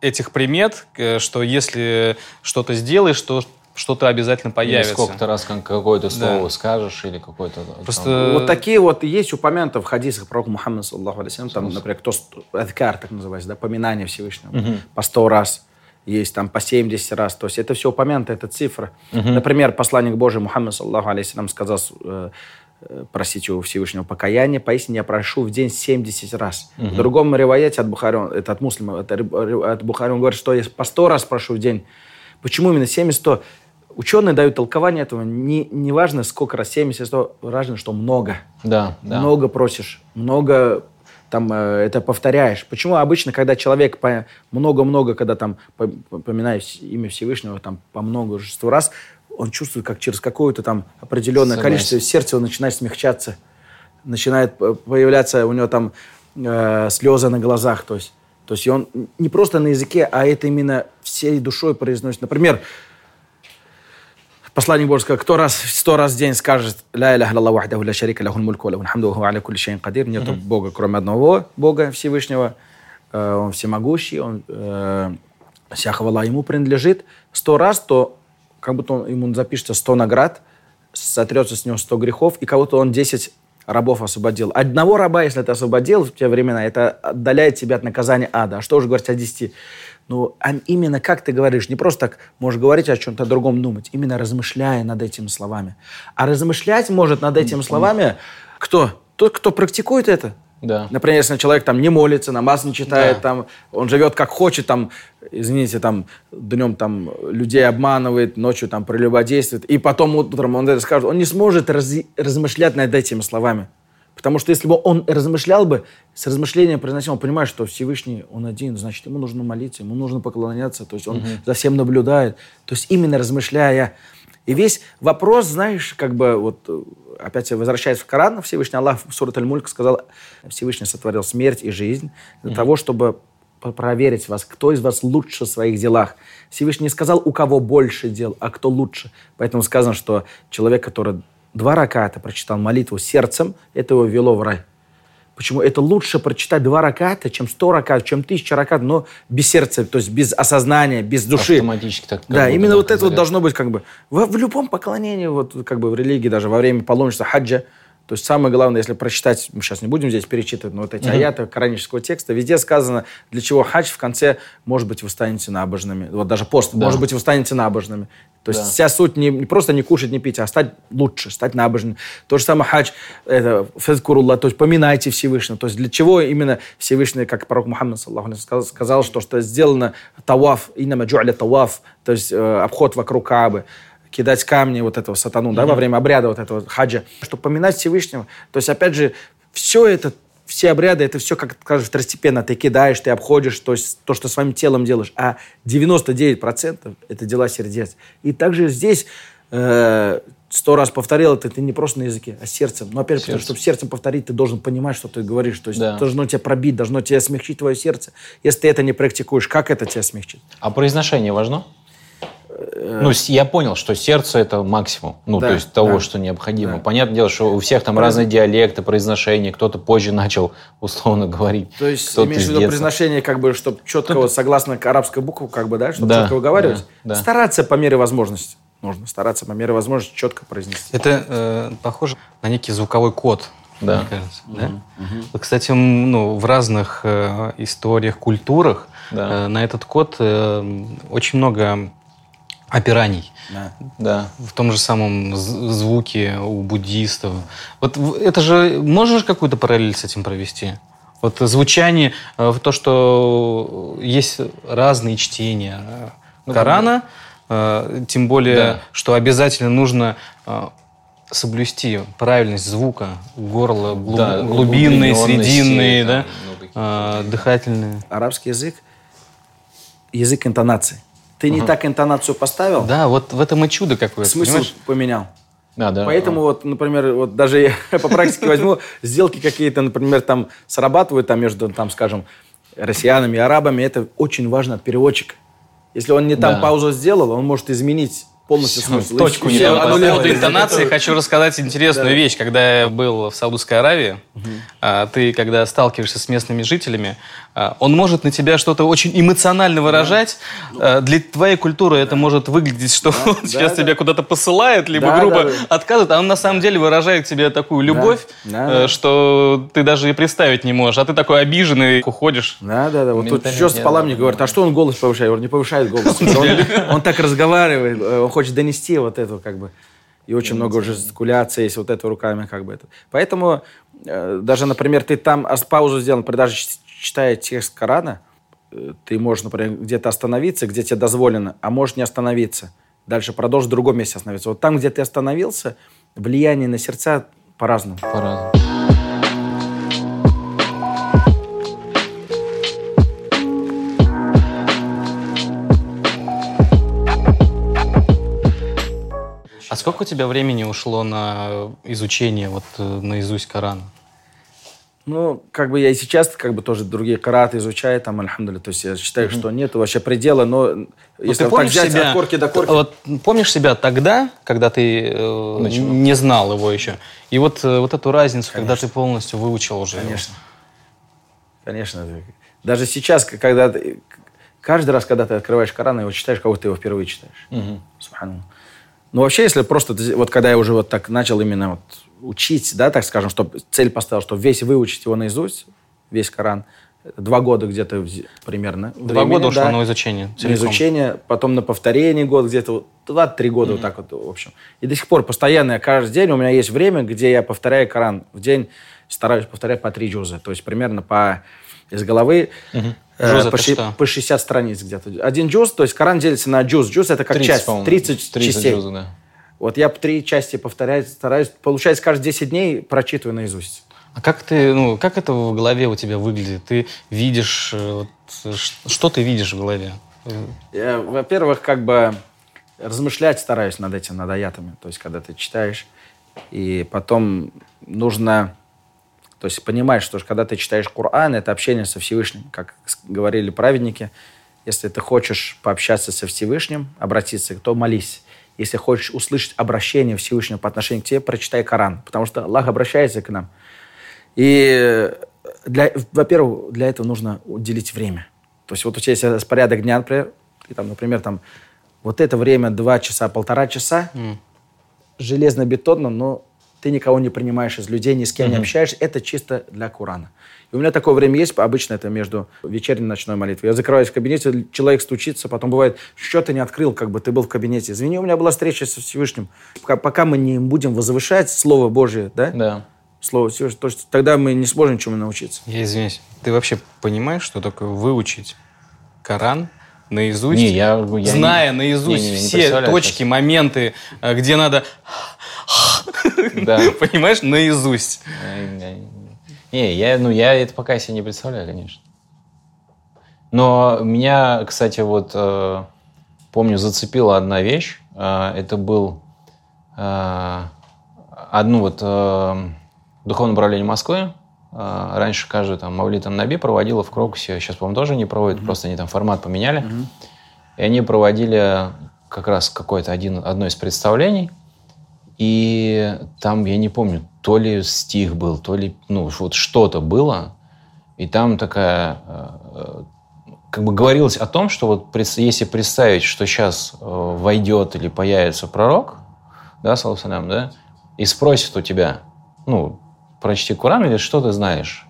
этих примет, э, что если что-то сделаешь, то что-то обязательно Или появится. сколько-то раз как- какое-то слово Да. скажешь или какое-то... Просто там- Вот такие вот есть упомянуты в хадисах пророка Мухаммада, саллаху алейхи там, например, кто адкар, так называется, да, поминание Всевышнего, по 100 раз, есть там по 70 раз, то есть это все упомянуто, это цифра. Например, посланник Божий Мухаммад, саллаху алейхи сказал, э, просите у Всевышнего покаяния, поистине я прошу в день 70 раз. В другом риваяте от Бухари, это от муслима, это от Бухари, он говорит, что я по 100 раз прошу в день. Почему именно 70-100? Ученые дают толкование этого. Не, не важно, сколько раз, 70-100, важно, что много. Да, да. Много просишь, много там э, это повторяешь. Почему обычно, когда человек много-много, когда там по- по- поминает вс- имя Всевышнего там по множеству раз, он чувствует, как через какое-то там определенное Согласен. количество сердце его начинает смягчаться, начинает появляться у него там э, слезы на глазах, то есть, то есть он не просто на языке, а это именно всей душой произносит. Например, Посланник Божий сказал, кто раз, сто раз в день скажет «Ля иляха илля вахдаху ля шарика лахул мульку ва хамду ва аля кулли шайин кадир». Нету Бога, кроме одного Бога Всевышнего. Э, Он всемогущий, Он э, вся хвала Ему принадлежит. Сто раз, то как будто он, ему запишется сто наград, сотрется с него сто грехов, и кого-то он десять рабов освободил. Одного раба, если ты освободил в те времена, это отдаляет тебя от наказания ада. А что уже говорить о десяти? Ну, а именно как ты говоришь, не просто так можешь говорить о чем-то другом думать, именно размышляя над этими словами. А размышлять может над этими словами кто? Тот, кто практикует это. Да. Например, если человек там не молится, намаз не читает, Да. там, он живет как хочет, там, извините, там, днем там людей обманывает, ночью там прелюбодействует, и потом утром он это скажет, он не сможет раз- размышлять над этими словами. Потому что если бы он размышлял бы, с размышлением произносил, он понимает, что Всевышний, он один, значит, ему нужно молиться, ему нужно поклоняться, то есть он за всем наблюдает. То есть именно размышляя. И весь вопрос, знаешь, как бы вот э, опять возвращаясь в Коран, Всевышний Аллах в Сурат Аль-Мульк сказал, Всевышний сотворил смерть и жизнь для того, чтобы проверить вас, кто из вас лучше в своих делах. Всевышний не сказал, у кого больше дел, а кто лучше. Поэтому сказано, что человек, который два раката прочитал молитву сердцем, это его вело в рай. Почему? Это лучше прочитать два раката, чем сто ракат, чем тысяча ракат, но без сердца, то есть без осознания, без души. Автоматически так. Да, именно вот это вот должно быть как бы в, в любом поклонении, вот как бы в религии, даже во время паломничества хаджа. То есть самое главное, если прочитать, мы сейчас не будем здесь перечитывать, но вот эти аяты коранического текста, везде сказано, для чего хадж в конце, может быть, вы станете набожными. Вот даже пост, Да. может быть, вы станете набожными. То есть Да. вся суть не, не просто не кушать, не пить, а стать лучше, стать набожным. То же самое хадж, это фазкурулла, то есть поминайте Всевышнего. То есть для чего именно Всевышний, как пророк Мухаммад саллаху сказал, сказал, что, что сделано таваф, инама джу'ля таваф, то есть э, обход вокруг Каабы кидать камни вот этого сатану, да, во время обряда вот этого хаджа, чтобы поминать Всевышнего. То есть, опять же, все это, все обряды, это все, как скажешь, второстепенно. Ты кидаешь, ты обходишь, то есть то, что своим телом делаешь. А 99% это дела сердец. И также здесь э, сто раз повторил это, ты не просто на языке, а сердцем. Но опять же, Сердцем. чтобы сердцем повторить, ты должен понимать, что ты говоришь. То есть Да. должно тебя пробить, должно тебя смягчить твое сердце. Если ты это не практикуешь, как это тебя смягчит? А произношение важно? Ну, с- я понял, что сердце это максимум, ну, Э, Да, то есть того, да. что необходимо. Да. Понятное дело, что у всех там разные диалекты, произношения, кто-то позже начал условно говорить. То есть, кто-то имеешь в виду произношение, как бы, чтобы четко, вот, согласно арабской букве, как бы, да, чтобы Да, четко выговаривать. да, да. Стараться по мере возможности. Нужно стараться по мере возможности четко произнести. Это э, похоже на некий звуковой код, Да. мне кажется. Да? Вот, Кстати, ну, в разных э, историях, культурах Да. э, на этот код э, очень много опираний. Да. Да. В том же самом звуке у буддистов. Вот это же... Можешь какую-то параллель с этим провести? Вот звучание, э, то, что есть разные чтения э, Ну, Корана, э, тем более, Да. что обязательно нужно соблюсти правильность звука, горло, глуб- Да, глубинные, срединные, да, дыхательные. Арабский язык – язык интонации. Ты не так интонацию поставил, Да, вот в этом и чудо какое-то, смысл понимаешь? поменял. Да, да. Поэтому вот, например, вот даже я по практике возьму, сделки какие-то, например, там срабатывают там между, там, скажем, россиянами и арабами, это очень важно переводчик. Если он не там Да. паузу сделал, он может изменить полностью Всё, смысл. точку не По поводу интонации хочу рассказать интересную Да. вещь. Когда я был в Саудовской Аравии, а, ты, когда сталкиваешься с местными жителями, а, он может на тебя что-то очень эмоционально выражать. А, Для твоей культуры это может выглядеть, что он да, сейчас да. тебя куда-то посылает, либо Да, грубо да, да. отказывает, а он на самом деле выражает тебе такую любовь, Да, э, да. что ты даже и представить не можешь. А ты такой обиженный, уходишь. Да, да, да. Вот тут что спала да, мне да. говорит, а что он голос повышает? Говорю, не повышает голос. Он, он так разговаривает, хочет донести вот эту как бы. И очень много уже жестикуляции есть вот это руками как бы это. Поэтому э, даже, например, ты там паузу сделал, например, даже читая текст Корана, э, ты можешь, например, где-то остановиться, где тебе дозволено, а можешь не остановиться. Дальше продолжить в другом месте остановиться. Вот там, где ты остановился, влияние на сердца по-разному. По-разному. Сколько у тебя времени ушло на изучение вот э, наизусть Корана? Ну, как бы я и сейчас как бы тоже другие караты изучаю, там, альхамдулилля. То есть я считаю, что нет вообще предела, но Ну, если ты вот так помнишь взять себя, от корки до корки... Вот помнишь себя тогда, когда ты э, не знал его еще, и вот э, вот эту разницу, когда ты полностью выучил уже. его? Конечно. Конечно. Даже сейчас, когда ты- каждый раз, когда ты открываешь Коран и его читаешь, как будто ты его впервые читаешь. Субханаллах. Ну, вообще, если просто, вот когда я уже вот так начал именно вот учить, да, так скажем, чтобы цель поставил, чтобы весь выучить его наизусть, весь Коран, это два года где-то примерно. Два времени, года ушло да, на изучение. на целиком. изучение, потом на повторение год где-то, два-три года вот так вот, в общем. И до сих пор постоянно, я каждый день, у меня есть время, где я повторяю Коран. В день стараюсь повторять по три джуза, то есть примерно по из головы э, Джуз это по, ши- что? по 60 страниц где-то. Один джуз, то есть Коран делится на джуз. Джуз это как 30, часть, по-моему. 30, 30 частей. джузов, да. Вот я три части повторяю, стараюсь, получается, каждые 10 дней прочитываю наизусть. А как ты, ну, как это в голове у тебя выглядит? Ты видишь, э, вот, э, что ты видишь в голове? Во-первых, как бы размышлять стараюсь над этим, над аятами. То есть, когда ты читаешь, и потом нужно... То есть, понимать, что когда ты читаешь Коран, это общение со Всевышним. Как говорили праведники, если ты хочешь пообщаться со Всевышним, обратиться, то молись. Если хочешь услышать обращение Всевышнего по отношению к тебе, прочитай Коран. Потому что Аллах обращается к нам. И, для, во-первых, для этого нужно уделить время. То есть вот у тебя есть распорядок дня, например, и там, например, там, вот это время два часа, полтора часа, железно-бетонно, но ты никого не принимаешь из людей, ни с кем не общаешься. Это чисто для Корана. И у меня такое время есть, обычно это между вечерней и ночной молитвой. Я закрываюсь в кабинете, человек стучится, потом бывает, что ты не открыл, как бы ты был в кабинете. Извини, у меня была встреча со Всевышним. Пока, пока мы не будем возвышать Слово Божие, да? Да. Слово Всевышнего, то есть тогда мы не сможем ничему научиться. Я извиняюсь. Ты вообще понимаешь, что такое выучить Коран наизусть? Не, я- я зная не- наизусть не- не, не все точки, сейчас. моменты, э, где надо... Да. Понимаешь, наизусть. Не, я, ну, я это пока себе не представляю, конечно. Но меня, кстати, вот, э, помню, зацепила одна вещь. Э, это был э, одну вот э, духовное управление Москвы. Э, раньше каждый там Мавлид Наби проводила в Крокусе. Сейчас, по-моему, тоже не проводят, просто они там формат поменяли. И они проводили как раз какое-то один, одно из представлений. И там, я не помню, то ли стих был, то ли, ну, вот что-то было. И там такая, э, как бы говорилось о том, что вот если представить, что сейчас э, войдет или появится пророк, да, салам, да, и спросит у тебя, ну, прочти Коран или что ты знаешь?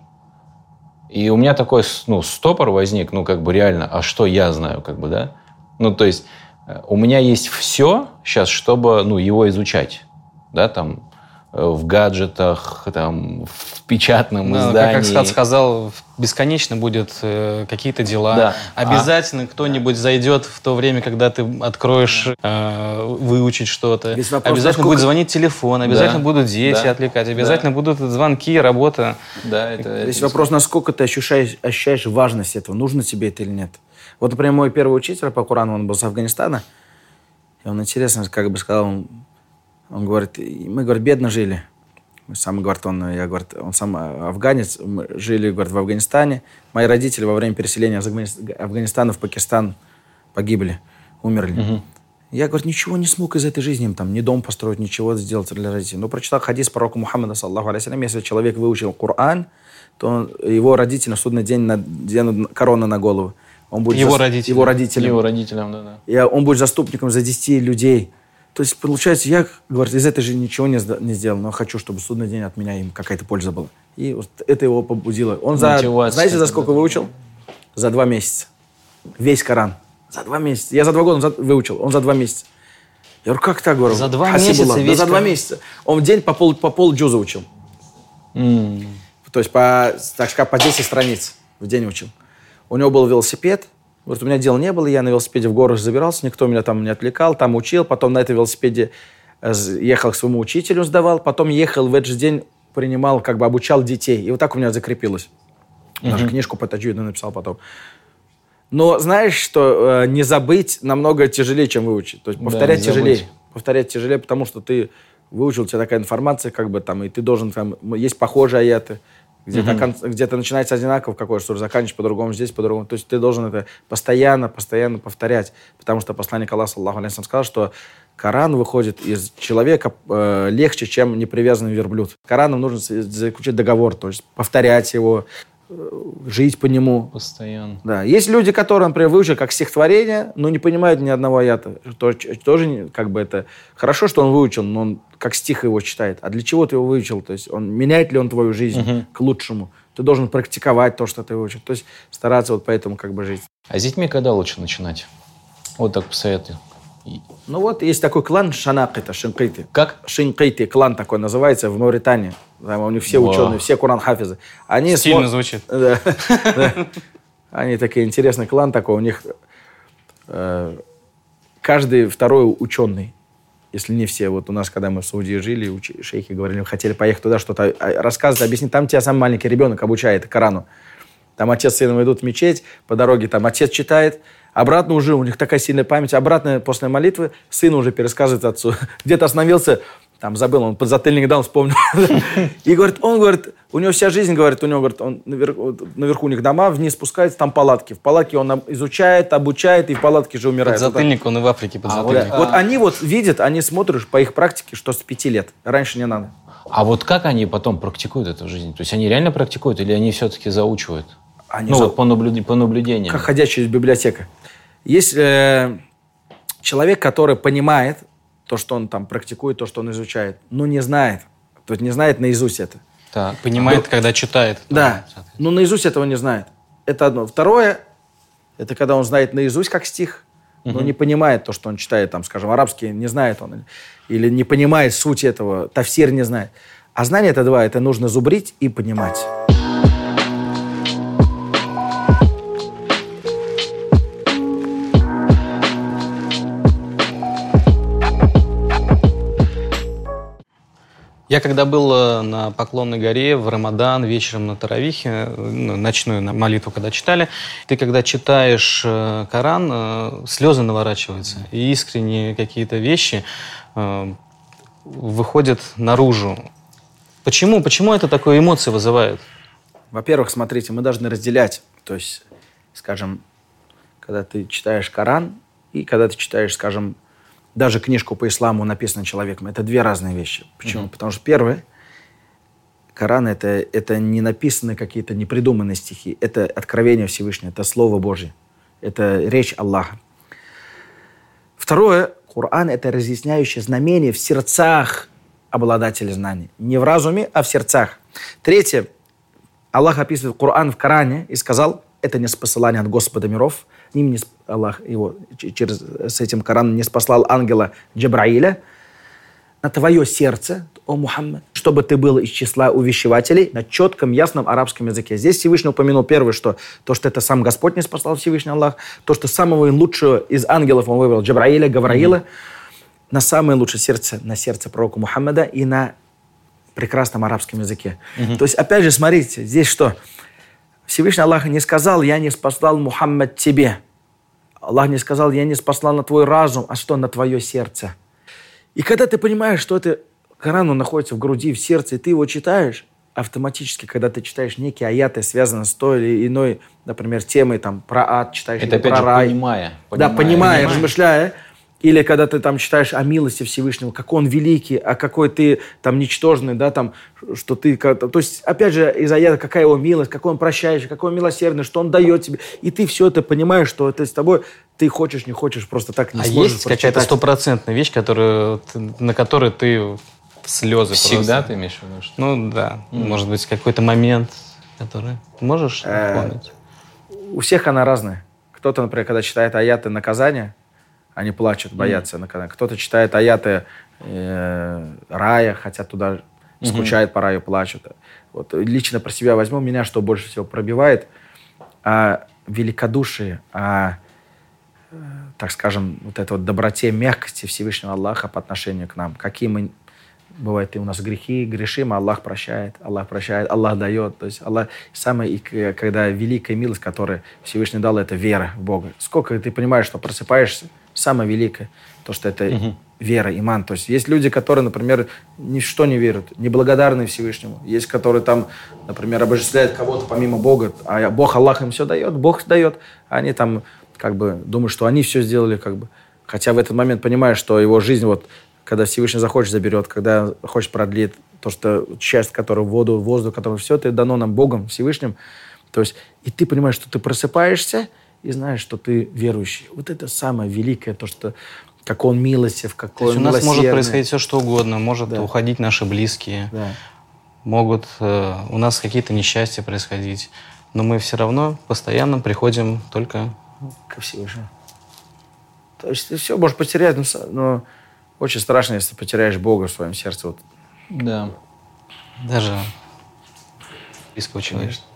И у меня такой, ну, стопор возник, ну, как бы реально, а что я знаю, как бы, да? Ну, то есть э, у меня есть все сейчас, чтобы, ну, его изучать, да, там, э, в гаджетах, там, в печатном Да, издании. как Асхат сказал, бесконечно будет э, какие-то дела. Да. Обязательно кто-нибудь зайдет в то время, когда ты откроешь э, выучить что-то. Обязательно насколько- будет звонить телефон, обязательно Да. будут дети Да. отвлекать, обязательно будут звонки, работа. Да, это... Здесь это вопрос, насколько ты ощущаешь, ощущаешь важность этого, нужно тебе это или нет. Вот, например, мой первый учитель по Корану, он был с Афганистана, и он интересно, как бы сказал, он, он говорит, «И мы, говорит, бедно жили. Мы Сам, говорит, он, я, говорит, он сам а, афганец, мы жили, говорит, в Афганистане. Мои родители во время переселения из Афгани- Афганистана в Пакистан погибли, умерли. Я, говорит, ничего не смог из этой жизни, там, ни дом построить, ничего сделать для родителей. Но прочитал хадис пророка Мухаммада, саллаху алейхи если человек выучил Коран, то он- его родители на судный день наденут корону на голову. Он будет Его зас- родители. Его родители. Его родителям, да, да. И он будет заступником за 10 людей. То есть, получается, я, говорит, из этой жизни ничего не, не сделал, но хочу, чтобы судный день от меня им какая-то польза была. И вот это его побудило. Он за, Мотивация знаете, за сколько да. выучил? За два месяца. Весь Коран. За два месяца. Я за два года он за- выучил, он за два месяца. Я говорю, как так, говорю? За два месяца Да, весь за два месяца. Он в день по пол, по пол джуза учил. То есть, по, так сказать, по 10 страниц в день учил. У него был велосипед. Вот у меня дела не было, я на велосипеде в горы забирался, никто меня там не отвлекал, там учил. Потом на этом велосипеде э, ехал к своему учителю, сдавал. Потом ехал в этот же день, принимал, как бы обучал детей. И вот так у меня закрепилось. Даже книжку по таджвиду написал потом. Но знаешь, что э, не забыть намного тяжелее, чем выучить. То есть Да, повторять не тяжелее. забыть. Повторять тяжелее, потому что ты выучил, у тебя такая информация, как бы там, и ты должен там, есть похожие аяты, Где-то, кон- где-то начинается одинаково, какой суре, заканчивается по-другому, здесь по-другому. То есть ты должен это постоянно, постоянно повторять. Потому что посланник Аллаха, саллаху алейхи сказал, что Коран выходит из человека э, легче, чем непривязанный верблюд. Кораном нужно заключить договор, то есть повторять его, жить по нему. Постоянно. Да. Есть люди, которые, например, выучили как стихотворение, но не понимают ни одного аята. Тоже как бы это хорошо, что он выучил, но он как стих его читает. А для чего ты его выучил? То есть он меняет ли он твою жизнь к лучшему? Ты должен практиковать то, что ты выучил. То есть стараться вот поэтому как бы жить. А с детьми когда лучше начинать? Вот так посоветую. Ну вот есть такой клан Шанакита, Шинкиты. Как? Шинкиты, клан такой называется, в Мавритании. Там у них все Вау. ученые, все Куран Хафизы. Они Стильно смо- звучит. Да. Они такие интересный клан такой. У них э, каждый второй ученый. Если не все. Вот у нас, когда мы в Саудии жили, шейхи говорили, хотели поехать туда, что-то а, рассказывать, объяснить. Там тебя самый маленький ребенок обучает Корану. Там отец с сыном идут в мечеть, по дороге там отец читает, обратно уже, у них такая сильная память, обратно после молитвы сын уже пересказывает отцу. Где-то остановился, там забыл, он подзатыльник дал, вспомнил. И говорит, он говорит, у него вся жизнь, говорит, у него, говорит, он наверху, вот наверху у них дома, вниз спускается, там палатки. В палатке он изучает, обучает, и в палатке же умирает. Вот. Подзатыльник, он и в Африке подзатыльник. Вот они вот видят, они смотрят по их практике, что с пяти лет. Раньше не надо. А вот как они потом практикуют это в жизни? То есть они реально практикуют или они все-таки заучивают? Они ну за- вот по, наблюд- по наблюдениям. как ходячая библиотека. Есть э, человек, который понимает то, что он там практикует, то, что он изучает, но не знает. То есть не знает наизусть это. Так. Понимает, когда читает. Да, но наизусть этого не знает. Это одно. Второе, это когда он знает наизусть как стих, но не понимает то, что он читает, там, скажем, арабский, не знает он. Или не понимает суть этого, тафсир не знает. А знание это два, это нужно зубрить и понимать. Я когда был э, на Поклонной горе в Рамадан, вечером на Таравихе, э, ну, ночную молитву когда читали, ты когда читаешь э, Коран, слезы наворачиваются, и искренние какие-то вещи выходят наружу. Почему? Почему это такое эмоции вызывает? Во-первых, смотрите, мы должны разделять. То есть, скажем, когда ты читаешь Коран и когда ты читаешь, скажем, даже книжку по исламу, написанную человеком, это две разные вещи. Почему? Потому что первое, Коран это, это не написанные какие-то непридуманные стихи, это откровение Всевышнего, это Слово Божье, это речь Аллаха. Второе, Коран это разъясняющее знамение в сердцах обладателей знаний. Не в разуме, а в сердцах. Третье, Аллах описывает Коран в Коране и сказал, это не спосылание от Господа миров. Ним не Аллах его через, с этим Кораном не спаслал ангела Джабраиля на твое сердце, о Мухаммад, чтобы ты был из числа увещевателей на четком, ясном арабском языке. Здесь Всевышний упомянул первое, что то, что это сам Господь не спасал Всевышний Аллах, то, что самого лучшего из ангелов он выбрал Джабраиля, Гавраила, на самое лучшее сердце, на сердце пророка Мухаммада и на прекрасном арабском языке. То есть, опять же, смотрите, здесь что? Всевышний Аллах не сказал, я не спаслал Мухаммад тебе. Аллах не сказал, я не спаслал на твой разум, а что на твое сердце. И когда ты понимаешь, что это Коран, он находится в груди, в сердце, и ты его читаешь, автоматически, когда ты читаешь некие аяты, связанные с той или иной, например, темой, там, про ад читаешь, Это или опять про же рай. понимая. Да, понимая, Понимая. размышляя. Или когда ты там читаешь о милости Всевышнего, какой он великий, а какой ты там ничтожный, да, там, что ты... То есть, опять же, из аята, какая его милость, какой он прощающий, какой он милосердный, что он дает тебе. И ты все это понимаешь, что это с тобой, ты хочешь, не хочешь, просто так не А сможешь есть какая-то стопроцентная вещь, которую, на которой ты слезы Всегда просто? ты имеешь в виду? что- Ну да, может быть какой-то момент, который можешь Э, напомнить? У всех она разная. Кто-то, например, когда читает аяты наказания, они плачут, боятся наказания. Кто-то читает аяты э, рая, хотят туда, скучают по раю, плачут. Вот лично про себя возьму, меня что больше всего пробивает, а великодушие, а, э, так скажем, вот это вот доброте, мягкости Всевышнего Аллаха по отношению к нам. Какие мы Бывает, и у нас грехи, грешим, а Аллах прощает, Аллах прощает, Аллах дает. То есть Аллах, самое, когда великая милость, которую Всевышний дал, это вера в Бога. Сколько ты понимаешь, что просыпаешься, самое великое, то, что это вера, иман. То есть есть люди, которые, например, ни в что не верят, неблагодарны Всевышнему. Есть, которые там, например, обожествляют кого-то помимо Бога, а Бог, Аллах им все дает, Бог дает. Они там как бы думают, что они все сделали, как бы. Хотя в этот момент понимаешь, что его жизнь, вот, когда Всевышний захочет, заберет, когда хочет продлит, то, что часть, которая воду, воздух, который все это дано нам Богом, Всевышним. То есть, и ты понимаешь, что ты просыпаешься, и знаешь, что ты верующий. Вот это самое великое, то, что как он милостив, какой То есть он у нас может происходить все, что угодно. Может Да. уходить наши близкие. Да. Могут э, у нас какие-то несчастья происходить. Но мы все равно постоянно приходим только... ко Всевышнему. То есть ты все можешь потерять, но, но очень страшно, если потеряешь Бога в своем сердце. Вот. Да. Даже близкого человека. Конечно.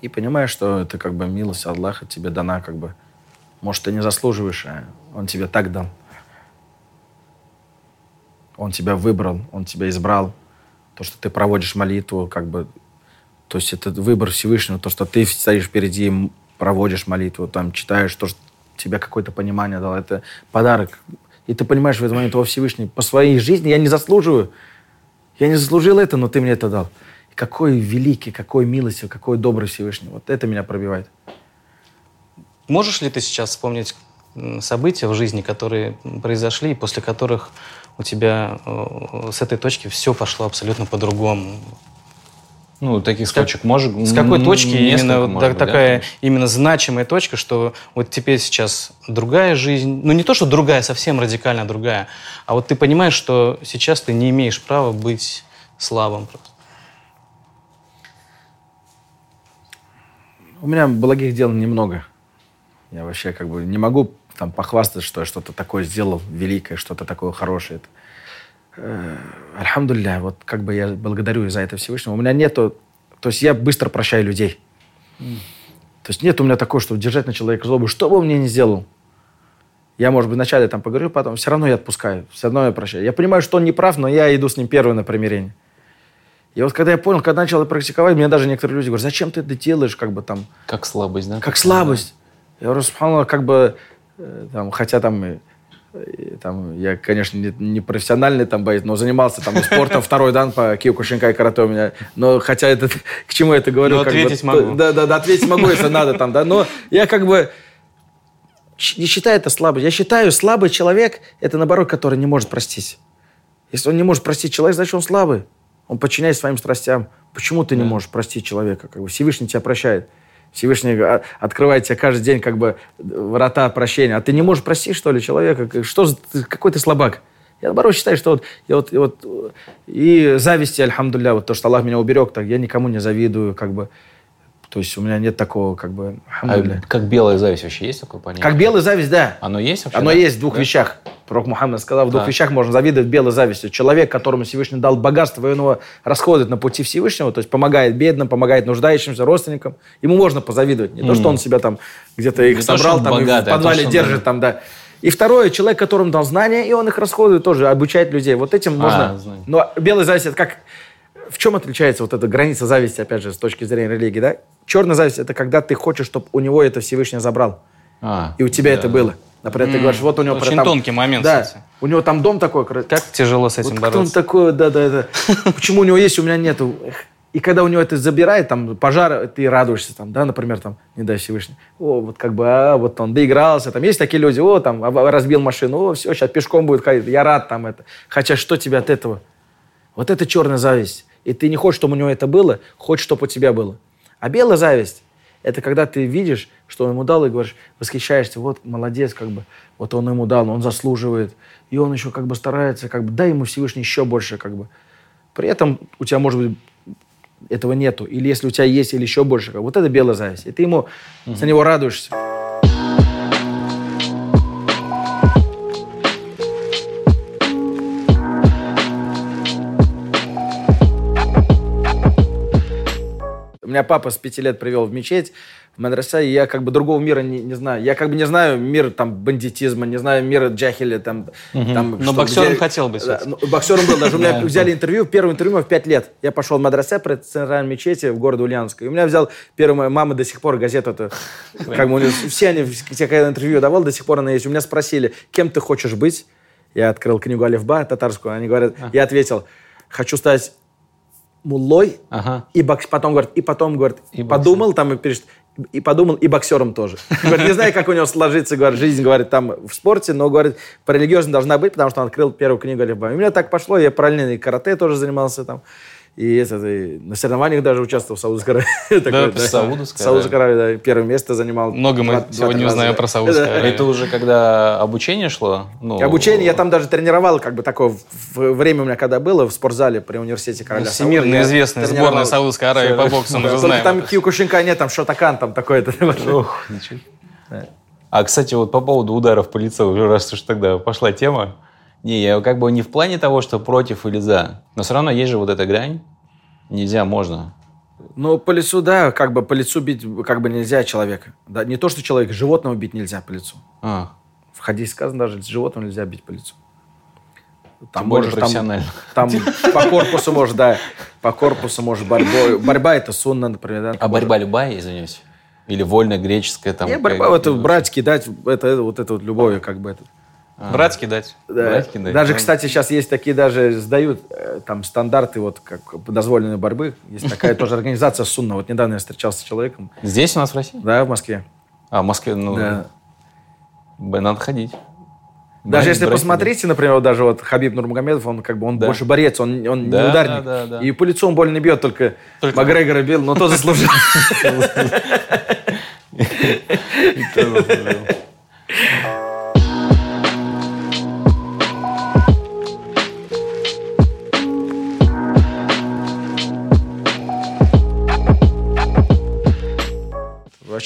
И понимаешь, что это как бы милость Аллаха тебе дана, как бы. Может, ты не заслуживаешь, а Он тебе так дал. Он тебя выбрал, Он тебя избрал. То, что ты проводишь молитву, как бы... То есть это выбор Всевышнего, то, что ты стоишь впереди, проводишь молитву, там, читаешь, то, что тебе какое-то понимание дал. Это подарок. И ты понимаешь в этот момент, о, Всевышний, по своей жизни я не заслуживаю. Я не заслужил это, но ты мне это дал. Какой великий, какой милостивый, какой добрый Всевышний. Вот это меня пробивает. Можешь ли ты сейчас вспомнить события в жизни, которые произошли, и после которых у тебя э, с этой точки все пошло абсолютно по-другому? Ну, таких С как- точек может... С какой точки именно может так- быть, да? такая именно значимая точка, что вот теперь сейчас другая жизнь, ну не то, что другая, совсем радикально другая, а вот ты понимаешь, что сейчас ты не имеешь права быть слабым просто. У меня благих дел немного. Я вообще как бы не могу там похвастаться, что я что-то такое сделал великое, что-то такое хорошее. Э, Альхамдулилля, вот как бы я благодарю за это Всевышнего. У меня нету... То есть я быстро прощаю людей. То есть нет у меня такого, что держать на человека злобу, что бы он мне ни сделал. Я, может быть, вначале там поговорю, потом все равно я отпускаю, все равно я прощаю. Я понимаю, что он не прав, но я иду с ним первый на примирение. И вот когда я понял, когда начал практиковать, мне даже некоторые люди говорят, зачем ты это делаешь, как бы там, Как слабость, да? как слабость. Я говорю, субханаллах, как бы, э, там, хотя там, э, э, там, я, конечно, не, не профессиональный там боец, но занимался там спортом второй дан по киокушинкай карате у меня. Но хотя это, к чему я это говорю? Но как бы, ответить то- могу. Да, да, да, ответить могу, если надо там, да. Но я как бы не считаю это слабость. Я считаю, слабый человек – это, наоборот, который не может простить. Если он не может простить человека, значит, он слабый. Он подчиняется своим страстям. Почему ты не можешь простить человека? Как бы Всевышний тебя прощает. Всевышний а, открывает тебе каждый день как бы врата прощения. А ты не можешь простить, что ли, человека? Что за, какой ты слабак? Я, наоборот, считаю, что вот, я вот, и вот и зависти, альхамдулля, вот то, что Аллах меня уберег, так я никому не завидую, как бы. То есть у меня нет такого, как бы, А как белая зависть вообще есть такое понятие? Как белая зависть, да. Оно есть вообще? Оно да? есть в двух Да? вещах. Пророк Мухаммад сказал, в двух Так. вещах можно завидовать белой завистью. Человек, которому Всевышний дал богатство, и он его расходует на пути Всевышнего, то есть помогает бедным, помогает нуждающимся, родственникам, ему можно позавидовать. Не то, что он себя там где-то их Не то, собрал, он там, и богатый, а в то, подвале что он, держит, да. там, да. И второе, человек, которому дал знания, и он их расходует тоже, обучает людей. Вот этим можно... знания. Но белая зависть, это как... В чем отличается вот эта граница зависти, опять же, с точки зрения религии, да? Черная зависть – это когда ты хочешь, чтобы у него это Всевышний забрал. А, И у тебя да. это было. Например, ты говоришь, вот у него... Очень там- тонкий момент, Да, кстати. у него там дом такой. Как тяжело с этим вот кто он бороться? такой, да, да, да. Почему у него есть, у меня нету? И когда у него это забирает, там, пожар, ты радуешься, там, да, например, там, не дай Всевышний. О, вот как бы, а, вот он доигрался, там, есть такие люди, о, там, а, разбил машину, о, все, сейчас пешком будет ходить, я рад там это. Хотя что тебе от этого? Вот это черная зависть. И ты не хочешь, чтобы у него это было, хочешь, чтобы у тебя было. А белая зависть – это когда ты видишь, что он ему дал, и говоришь, восхищаешься, вот молодец, как бы, вот он ему дал, он заслуживает. И он еще как бы старается, как бы, дай ему Всевышний еще больше, как бы. При этом у тебя, может быть, этого нету. Или если у тебя есть, или еще больше. как бы. Вот это белая зависть. И ты ему, за него радуешься. Меня папа с пяти лет привел в мечеть, в мадраса, и я как бы другого мира не, не знаю. Я как бы не знаю мир там бандитизма, не знаю мира джахиля, там... там Но что, боксером где- хотел быть. Да, ну, боксером был. Даже у меня взяли интервью, первое интервью в пять лет. Я пошел в мадраса при центральной мечети в городе Ульяновск. И у меня взял первую моя мама до сих пор газету эту. Как бы все они, все, когда интервью давал, до сих пор она есть. У меня спросили, кем ты хочешь быть? Я открыл книгу Алифба татарскую. Они говорят, я ответил, хочу стать муллой, Ага. и бокс... потом говорит, и потом говорит, И подумал там и пишет, и подумал, и боксером тоже. Говорит, не знаю, как у него сложится, говорит, жизнь, говорит, там в спорте, но, говорит, по должна быть, потому что он открыл первую книгу Алифба. И у меня так пошло, я параллельно и карате тоже занимался там, и, это, и на соревнованиях даже участвовал в Саудовской Аравии. Такой, в Саудовской Саудовской Аравии, да, первое место занимал. Много мы Два- два-три сегодня раза, узнаем да. про Саудовскую Да. Аравию. Это уже когда обучение шло? Ну, Обучение я там даже тренировал, как бы такое время у меня когда было в спортзале при университете короля Сауда, Всемирно известная тренировал. сборная Саудовской Аравии по боксу, мы Да, же знаем. там. Киокушинка нет, там Шотакан, там такое-то. Ох, ничего. А, кстати, вот по поводу ударов по лицу, раз уж тогда пошла тема. Не, я как бы не в плане того, что против или за. Но все равно есть же вот эта грань. Нельзя, можно. Ну, по лицу, да, как бы по лицу бить как бы нельзя человека. Да, не то, что человека, животного бить нельзя по лицу. А, В хадисе сказано даже, животного нельзя бить по лицу. Тем более можешь профессионально. Там, там по корпусу может, да, по корпусу может борьбой. Борьба это сунна, например, да. а борьба любая, извиняюсь? Или вольная греческая там? Не, борьба, это брать, кидать, это, это вот это вот любовью, как бы это. Брать кидать. Да. Брать, кидать, Даже, да. кстати, сейчас есть такие даже сдают э, там стандарты вот как дозволенной борьбы. Есть такая тоже организация Сунна. Вот недавно я встречался с человеком, Здесь у нас в России? да, в Москве. А, в Москве, ну, Да. надо ходить. Даже если посмотрите, например, даже вот Хабиб Нурмагомедов, он как бы он Да. больше борец, он, он Да, не ударник. да, да, да. И по лицу он больно не бьет, только, Только- Макгрегора бил, но то заслужил.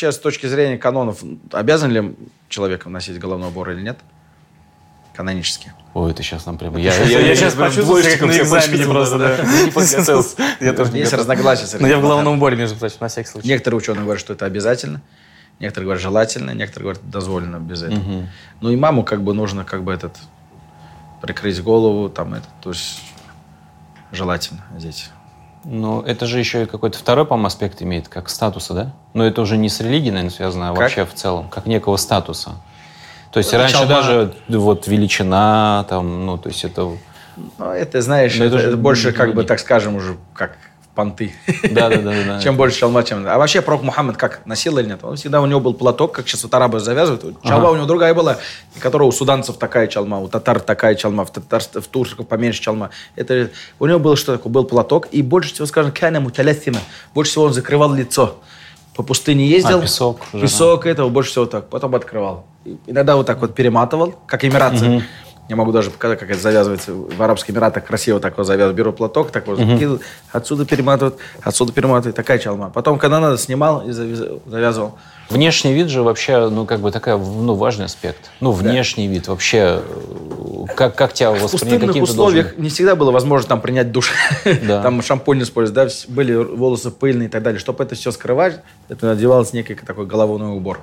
Вообще, с точки зрения канонов, обязан ли человек носить головной убор или нет? Канонически. Ой, это сейчас нам прямо... Я, Я сейчас почувствовал, как на экзамене просто, да. Не подготовился. Я тоже Есть разногласия. Но я в головном уборе, между прочим, на всякий случай. Некоторые ученые говорят, что это обязательно, некоторые говорят желательно, некоторые говорят дозволено без этого. Ну и маму как бы нужно как бы этот прикрыть голову, там это, то есть желательно одеть. Ну, это же еще и какой-то второй, по-моему, аспект имеет, как статуса, да? Но это уже не с религией, наверное, связано, а Как? вообще в целом, как некого статуса. То есть Ну, раньше чалма. даже вот величина, там, ну, то есть это... Ну это, знаешь, Но это это, это больше как бы, так скажем, уже как понты. Да-да-да. Чем больше чалма, чем... А вообще пророк Мухаммад как носил или нет? Он всегда у него был платок, как сейчас вот арабы завязывают. Чалма у него другая была, которая у суданцев такая чалма, у татар такая чалма, в, татарств- в турков поменьше чалма. Это, у него было что такое? Был платок, и больше всего, скажем, кана муталясима. Больше всего он закрывал лицо. По пустыне ездил. А, песок. Песок этого больше всего так. Потом открывал. И Иногда вот так вот перематывал, как эмиратцы. Я могу даже показать, как это завязывается. В Арабских Эмиратах красиво так вот завязывают. Беру платок, так вот закидывают, отсюда перематывают, отсюда перематывают. Такая чалма. Потом, когда надо, снимал и завяз- завязывал. Внешний вид же вообще, ну, как бы такая, ну, важный аспект. Ну, внешний вид вообще, э, как, как тебя В воспринимать? пустынных условиях должен- не всегда было возможно там принять душ. Да. Там шампунь использовать, да, были волосы пыльные и так далее. Чтобы это все скрывать, это надевалось некий такой головной убор.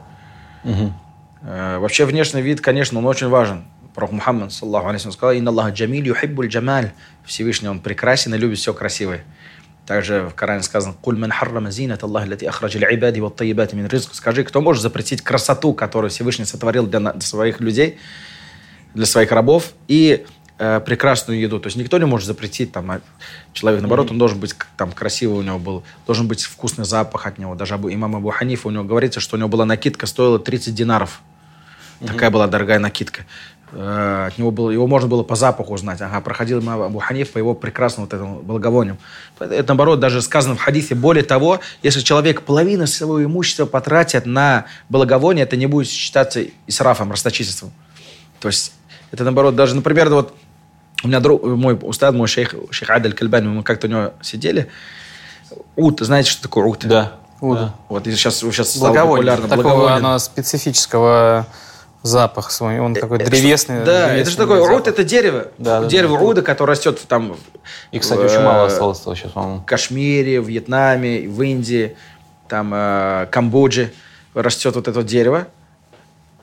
Э, Вообще внешний вид, конечно, он очень важен. Пророк Мухаммад, саллаху алейхи, сказал, «Инна Аллаха джамиль юхиббуль джамаль». Всевышний, он прекрасен и любит все красивое. Также в Коране сказано, «Куль ман харрама зинат Аллах, лати ахраджи л'ибади ва таyyibати мин ризк». Скажи, кто может запретить красоту, которую Всевышний сотворил для, своих людей, для своих рабов, и э, прекрасную еду. То есть никто не может запретить там, а человек, наоборот, он должен быть там красивый у него был, должен быть вкусный запах от него. Даже Абу- имам Абу Ханифа, у него говорится, что у него была накидка, стоила 30 динаров. Такая была дорогая накидка. Э, От него было, его можно было по запаху узнать. Ага, проходил имам Абу Ханиф по его прекрасному вот этому благовонию. Это, наоборот, даже сказано в хадисе. Более того, если человек половину своего имущества потратит на благовоние, это не будет считаться исрафом, расточительством. То есть это, наоборот, даже, например, вот у меня друг, мой устад, мой шейх, шейх Адель Кальбани, мы как-то у него сидели. Ут, знаете, что такое ут? Да. Уда. Вот и сейчас, сейчас стало Благовоние. популярно. Такого благовоние. оно специфического Запах свой, он такой древесный. Э, Да, это же такое, древесный уд это дерево. Да, дерево да. уда, которое растет там И, кстати, в, очень мало э, осталось того сейчас, по-моему. в Кашмире, в Вьетнаме, в Индии, там э, Камбодже растет вот это дерево,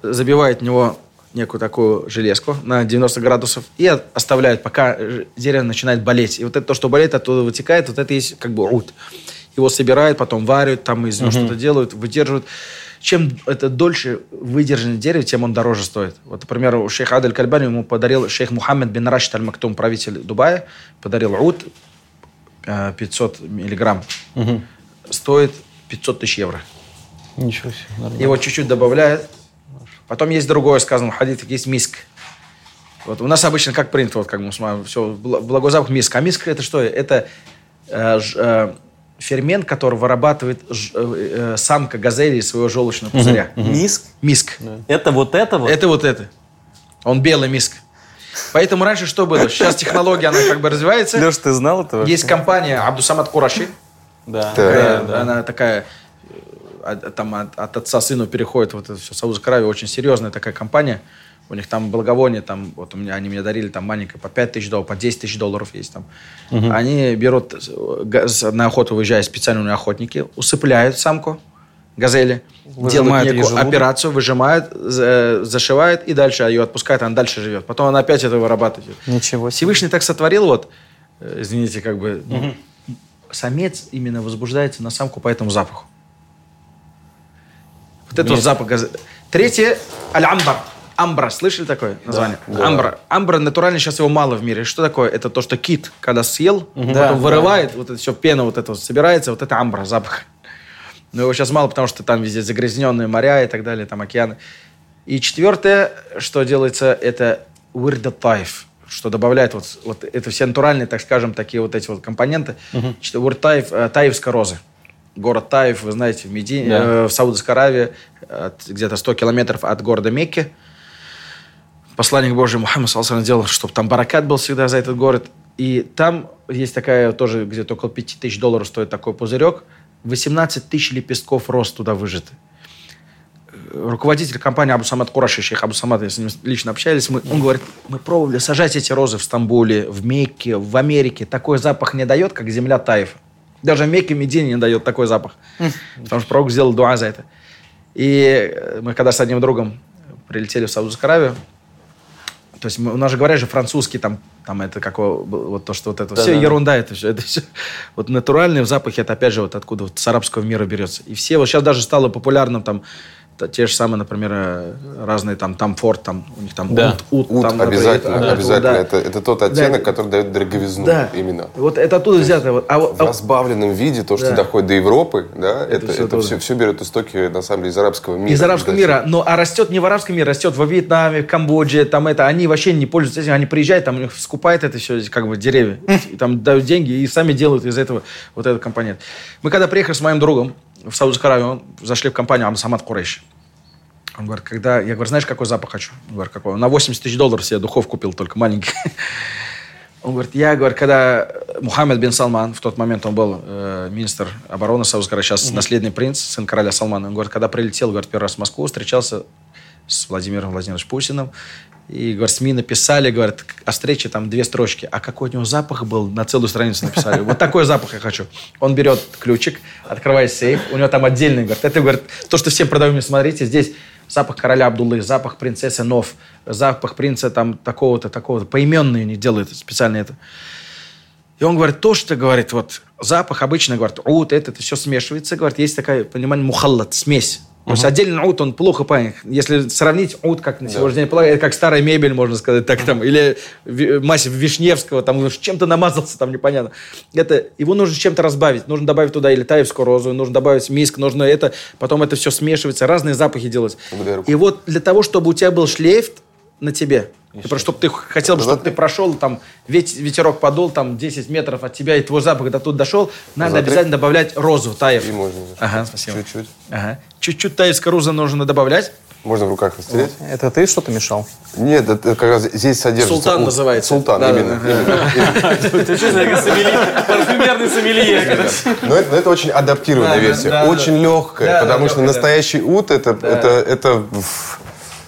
забивают в него некую такую железку на 90 градусов и оставляют, пока дерево начинает болеть. И вот это то, что болеет, оттуда вытекает, вот это есть как бы уд. Его собирают, потом варят, там из него что-то делают, выдерживают. Чем это дольше выдержанное дерево, тем он дороже стоит. Вот, например, у шейха Адель Кальбани ему подарил шейх Мухаммед бин Рашид Аль-Мактум, правитель Дубая, подарил уд э, 500 миллиграмм. Стоит 500 тысяч евро. Ничего себе, нормально. Его чуть-чуть добавляют. Потом есть другое, сказано в есть миск. Вот у нас обычно как принято, вот как мы смотрим, все, благой запах миск. А миск это что? Это э, ж- э, фермент, который вырабатывает ж- э, э, самка газели из своего желчного пузыря. Миск? Миск. Это вот это вот? Это вот это. Он белый миск. Поэтому раньше что было? Сейчас технология, она как бы развивается. Леш, ты знал это вообще? Есть компания Абдусамат Кураши. Да. Такая, да, да. Она такая, э, от, там от, от отца сыну переходит вот это все. Саудовская Аравия очень серьезная такая компания. У них там благовоние, там, вот у меня, они мне дарили там маленькое по 5 тысяч долларов, по 10 тысяч долларов есть там. Они берут, э, на охоту выезжают специальные охотники, усыпляют самку газели, Выжимают делают некую операцию, выжимают, за- зашивают и дальше ее отпускают, она дальше живет. Потом она опять это вырабатывает. Ничего себе. Всевышний так сотворил, вот, э, извините, как бы, ну, самец именно возбуждается на самку по этому запаху. Вот это вот запах газа. Третье – аль-амбар. Амбра, слышали такое название? Амбра. Амбра натурально сейчас его мало в мире. Что такое? Это то, что кит, когда съел, потом вырывает, вот это все, пена вот это вот собирается, вот это амбра, запах. Но его сейчас мало, потому что там везде загрязненные моря и так далее, там океаны. И четвертое, что делается, это уирда таиф, что добавляет вот, вот это все натуральные, так скажем, такие вот эти вот компоненты. Что Уирд таиф, э, таифской розы. Город Таиф, вы знаете, в Медине, Да. э, в Саудовской Аравии, где-то 100 километров от города Мекки. Посланник Божий Мухаммад Салсан делал, чтобы там баракат был всегда за этот город. И там есть такая тоже, где-то около 5 тысяч долларов стоит такой пузырек. 18 тысяч лепестков роз туда выжаты. Э, Руководитель компании Абу Самад Кураши, шейх Абу Самад, я с ним лично общались, мы, он говорит, мы пробовали сажать эти розы в Стамбуле, в Мекке, в Америке. Такой запах не дает, как земля Таифа. Даже в Мекке Медине не дает такой запах. Потому что пророк сделал дуа за это. И э, мы когда с одним другом прилетели в Саудовскую Аравию, то есть мы, у нас же говорят же французский, там, там это какого, вот то, что вот это все Да-да-да. ерунда, это все, это все. Вот натуральные запахи, это опять же вот откуда вот с арабского мира берется. И все, вот сейчас даже стало популярным там те же самые, например, э, разные там, там форт, там, у них там Да. ут, ут, Ут там, например, обязательно, оттуда, обязательно. да. Это, это тот оттенок, Да. который дает дороговизну Да. именно. Вот это оттуда взято. Вот. А, вот- В разбавленном виде, то, что Да. доходит до Европы, да, это, это, оттуда. все, все берет истоки, на самом деле, из арабского мира. Из арабского мира. Но, а растет не в арабском мире, растет во Вьетнаме, в Камбодже, там это. Они вообще не пользуются этим. Они приезжают, там у них скупают это все, как бы деревья. И там дают деньги и сами делают из этого вот этот компонент. Мы когда приехали с моим другом в Саудовскую Аравию, зашли в компанию Амсамат Курейш. Он говорит, когда... Я говорю, знаешь, какой запах хочу? Он говорит, какой? Он на 80 тысяч долларов себе духов купил, только маленький. Он говорит, я, говорю, когда Мухаммед бин Салман, в тот момент он был э, министр обороны Саудовской Аравии, сейчас наследный принц, сын короля Салмана. Он говорит, когда прилетел, говорит, первый раз в Москву, встречался с Владимиром Владимировичем Путиным. И, говорит, СМИ написали, говорят, о встрече там две строчки. А какой у него запах был, на целую страницу написали. Вот такой запах я хочу. Он берет ключик, открывает сейф, у него там отдельный, говорит, это, говорит, то, что всем продаем, смотрите, здесь запах короля Абдуллы, запах принцессы Нов, запах принца там такого-то, такого-то. Поименные не делают специально это. И он говорит, то, что, говорит, вот запах обычно, говорит, ут, это, это все смешивается, говорит, есть такая, понимание, мухаллат, смесь. То есть отдельно ут, он плохо понят. Если сравнить ут, как на сегодняшний день, это как старая мебель, можно сказать, так там, или массив Вишневского, там чем-то намазался, там непонятно. Это, его нужно чем-то разбавить. Нужно добавить туда или таевскую розу, нужно добавить миск, нужно это, потом это все смешивается, разные запахи делать. И вот для того, чтобы у тебя был шлейф на тебе, просто чтобы ты хотел бы, чтобы ты прошел, там, вет- ветерок подул, там, 10 метров от тебя, и твой запах до тут дошел, надо Смотри. обязательно добавлять розу, таев. И можно. Ага, спасибо. Чуть-чуть. Ага. Чуть-чуть таевской розы нужно добавлять. Можно в руках растереть. Это ты что-то мешал? Нет, это как раз здесь содержится... Султан ут. называется. Султан, Да, именно. Ты что? Парфюмерный сомелье. Но это, очень адаптированная Да, да, версия, очень легкая, потому что настоящий ут это,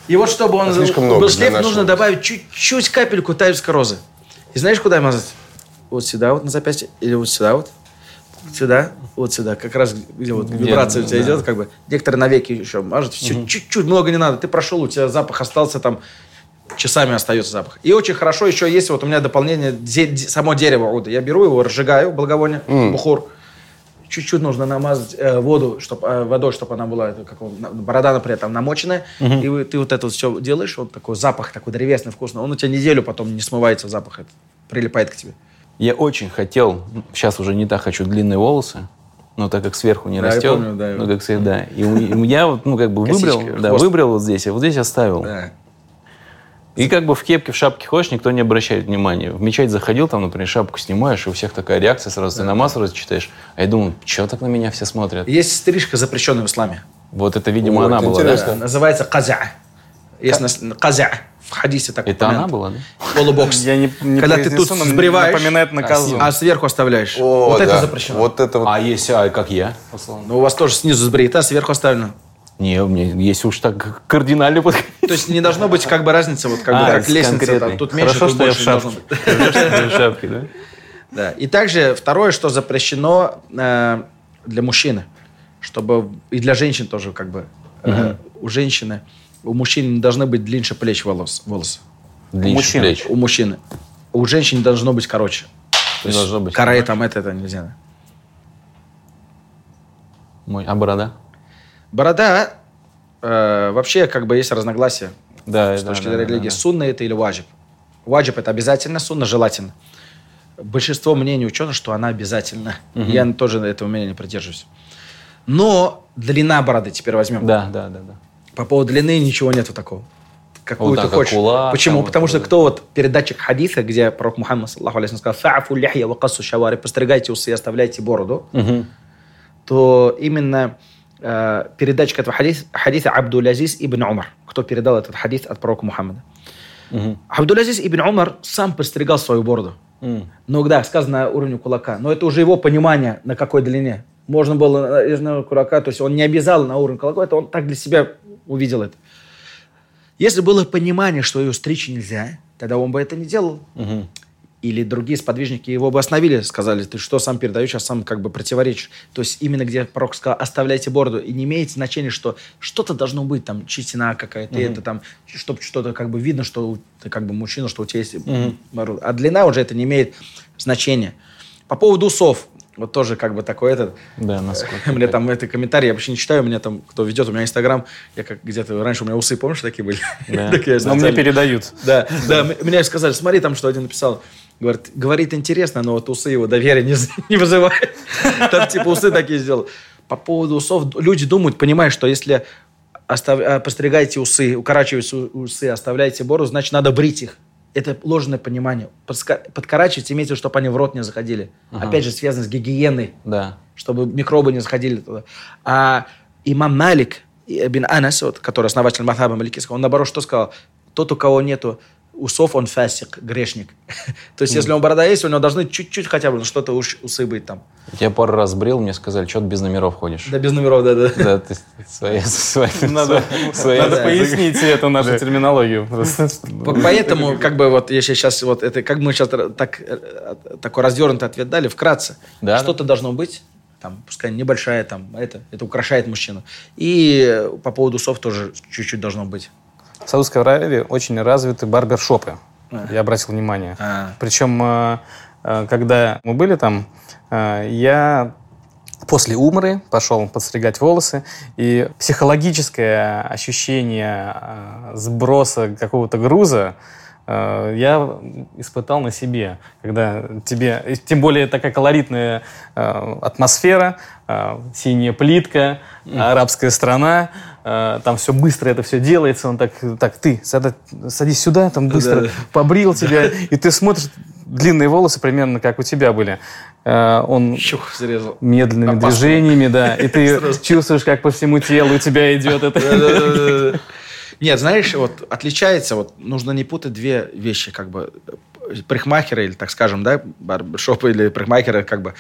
И вот чтобы он много был шлейф, нашего. нужно добавить чуть-чуть капельку тайской розы. И знаешь, куда мазать? Вот сюда вот на запястье или вот сюда вот. Сюда, вот сюда, как раз где вот вибрация у тебя идет, как бы. Некоторые навеки еще мажут. Чуть-чуть, много не надо. Ты прошел, у тебя запах остался там, часами остается запах. И очень хорошо еще есть, вот у меня дополнение, само дерево. Я беру его, разжигаю, благовоние, бухур. Чуть-чуть нужно намазать э, воду, чтоб, э, водой, чтобы она была, это как он, борода, например, там намоченная. И вы- ты вот это все делаешь, вот такой запах, такой древесный, вкусный. Он у тебя неделю потом не смывается запах, этот, прилипает к тебе. Я очень хотел, сейчас уже не так хочу длинные волосы, но так как сверху не Да, я растет, помню, да, ну как всегда. И у- и я вот, ну как бы выбрал, да, хвост. выбрал вот здесь, а вот здесь оставил. Да. И как бы в кепке, в шапке ходишь, никто не обращает внимания. В мечеть заходил, там, например, шапку снимаешь, и у всех такая реакция сразу, ты намаз сразу читаешь. А я думаю, что так на меня все смотрят? Есть стрижка, запрещенная в исламе. Вот это, видимо, О, она это была, да? интересно. Называется казя. Есть нас- казя. В хадисе так Это упомянут. она была, да? Полубокс. Я не, не Когда ты тут сбриваешь, напоминает на козу. а сверху оставляешь. О, вот это да. запрещено. Вот это вот. А если, а как я? Но у вас тоже снизу сбрито, а сверху оставлено. Не, у меня, если уж так кардинально подходить. То есть не должно быть как бы разницы, вот как бы А, как с лестница. Там, тут меньше, Хорошо, тут что я больше в шапке. быть. В шапке, да? Да. И также второе, что запрещено э, для мужчины, чтобы и для женщин тоже как бы э, у женщины, у мужчин не должны быть длиннее плеч волос, волосы. Длиннее мужчин. плеч. У мужчины. У женщин должно быть короче. То Не есть должно быть Каре там это, это нельзя. Мой- А борода? Борода, э, вообще как бы есть разногласия Да, с да, точки да, зрения да, религии. да. Сунна это или ваджиб? Ваджиб это обязательно, сунна желательно. Большинство мнений ученых, что она обязательна. Я тоже этого мнения не придерживаюсь. Но длина бороды теперь возьмем. Да, да, да, да. По поводу длины ничего нету такого. Какую Вот ты хочешь. кулак, Почему? там Потому вот что кто вот передатчик хадиса, где пророк Мухаммад саллаху алейхи сказал «Фа'афу ляхья ва кассу шавари» «Постригайте усы и оставляйте бороду», то именно э, передатчик этого хадиса, хадиса Абдул-Азиз ибн Умар, кто передал этот хадис от пророка Мухаммада. Абдул-Азиз ибн Умар сам постригал свою бороду. Ну да, сказано на уровне кулака. Но это уже его понимание, на какой длине. Можно было э, из на кулака, то есть он не обязал на уровень кулака, это он так для себя увидел это. Если было понимание, что ее стричь нельзя, тогда он бы это не делал. Или другие сподвижники его бы остановили, сказали, ты что сам передаешь, а сам как бы противоречишь. То есть именно где пророк сказал, оставляйте бороду, и не имеет значения, что что-то должно быть, там, чистина какая-то, это там, чтобы что-то как бы видно, что ты как бы мужчина, что у тебя есть борода. А длина уже это не имеет значения. По поводу усов, вот тоже как бы такой этот, Да, насколько. мне там это комментарии, я вообще не читаю, меня там, кто ведет, у меня Инстаграм, я как где-то, раньше у меня усы, помнишь, такие были? Да. Но мне передают. Да, да, мне сказали, смотри, там что один написал. Говорит, говорит интересно, но вот усы его доверия не, вызывает. Там типа усы такие сделал. По поводу усов, люди думают, понимают, что если остав- а, постригаете усы, укорачиваете усы, оставляете бороду, значит, надо брить их. Это ложное понимание. Подкорачивать имеется, в виду, чтобы они в рот не заходили. Опять же, связано с гигиеной Да. чтобы микробы не заходили туда. А имам Малик бин Анас, вот, который основатель Махаба Маликийского, он наоборот что сказал? Тот, у кого нету усов, он фасик, грешник. То есть, если у него борода есть, у него должны чуть-чуть хотя бы что-то уж- усы быть там. Я пару раз брил, мне сказали, что ты без номеров ходишь. Да, без номеров, да, да. Да, ты свои, свои, Надо, свои- надо пояснить эту нашу терминологию. По- Поэтому, как бы, вот, если сейчас, вот это, как мы сейчас так, э, такой развернутый ответ дали, вкратце, Да, что-то должно быть, там, пускай небольшая, там, это, это украшает мужчину. И по поводу усов тоже чуть-чуть должно быть. В Саудовской Аравии очень развиты барбершопы. Я обратил внимание. А. Причем, э, э, когда мы были там, э, я после умры пошел подстригать волосы, и психологическое ощущение сброса какого-то груза я испытал на себе, когда тебе, тем более такая колоритная атмосфера, синяя плитка, арабская страна, там все быстро это все делается, он так, так ты садись сюда, там быстро Да. побрил тебя, и ты смотришь, длинные волосы примерно как у тебя были. Э, Он Чух, зарезал. медленными Опасно. движениями, да, и ты чувствуешь, как по всему телу у тебя идет это. Нет, знаешь, вот отличается, вот нужно не путать две вещи, как бы парикмахеры, или так скажем, да, барбершопы или парикмахеры, как бы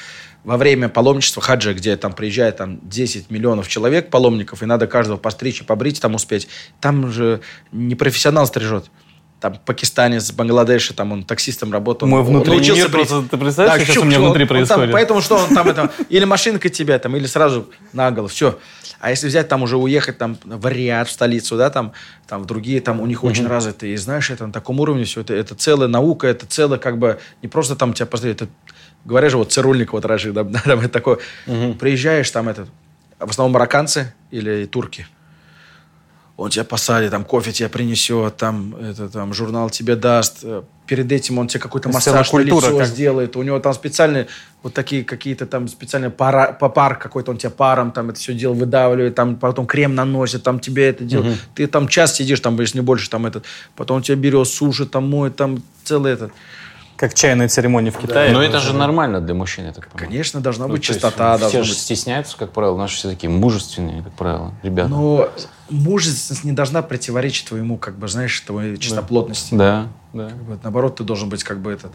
во время паломничества хаджа, где там приезжает там 10 миллионов человек, паломников, и надо каждого постричь и побрить, там успеть, там же не профессионал стрижет. Там пакистанец, Бангладеш, там он таксистом работал. Мой внутренний научился мир брить. просто- ты представляешь, что сейчас у меня внутри он- он там- происходит? поэтому что он там это, или машинка тебя там, или сразу на голову, все. А если взять там уже уехать там в Риад, в столицу, да, там, там в другие, там у них очень развитые, и знаешь, это на таком уровне все, это, это целая наука, это целая как бы, не просто там тебя посмотреть, это, говорят же, вот цирульник вот Рашид, да, там это такое, приезжаешь, там это, в основном марокканцы или турки, он тебя посадит, там кофе тебе принесет, там, это, там журнал тебе даст. Э, Перед этим он тебе какой-то массаж на лицо как- сделает. У него там специальные вот такие какие-то там специальные пара, пар какой-то он тебе паром там это все дело выдавливает, там потом крем наносит, там тебе это делает. Ты там час сидишь, там, если не больше, там этот, потом он тебя берет, сушит, там моет, там целый этот. Как чайная церемония в Китае. Но это же нормально для мужчин, я так понимаю. Конечно, должна Ну, быть чистота, Все же быть стесняются, как правило. Наши все такие мужественные, как правило, ребята. Но мужественность не должна противоречить твоему, как бы, знаешь, твоей чистоплотности. Да, да. Вот, наоборот, ты должен быть как бы этот.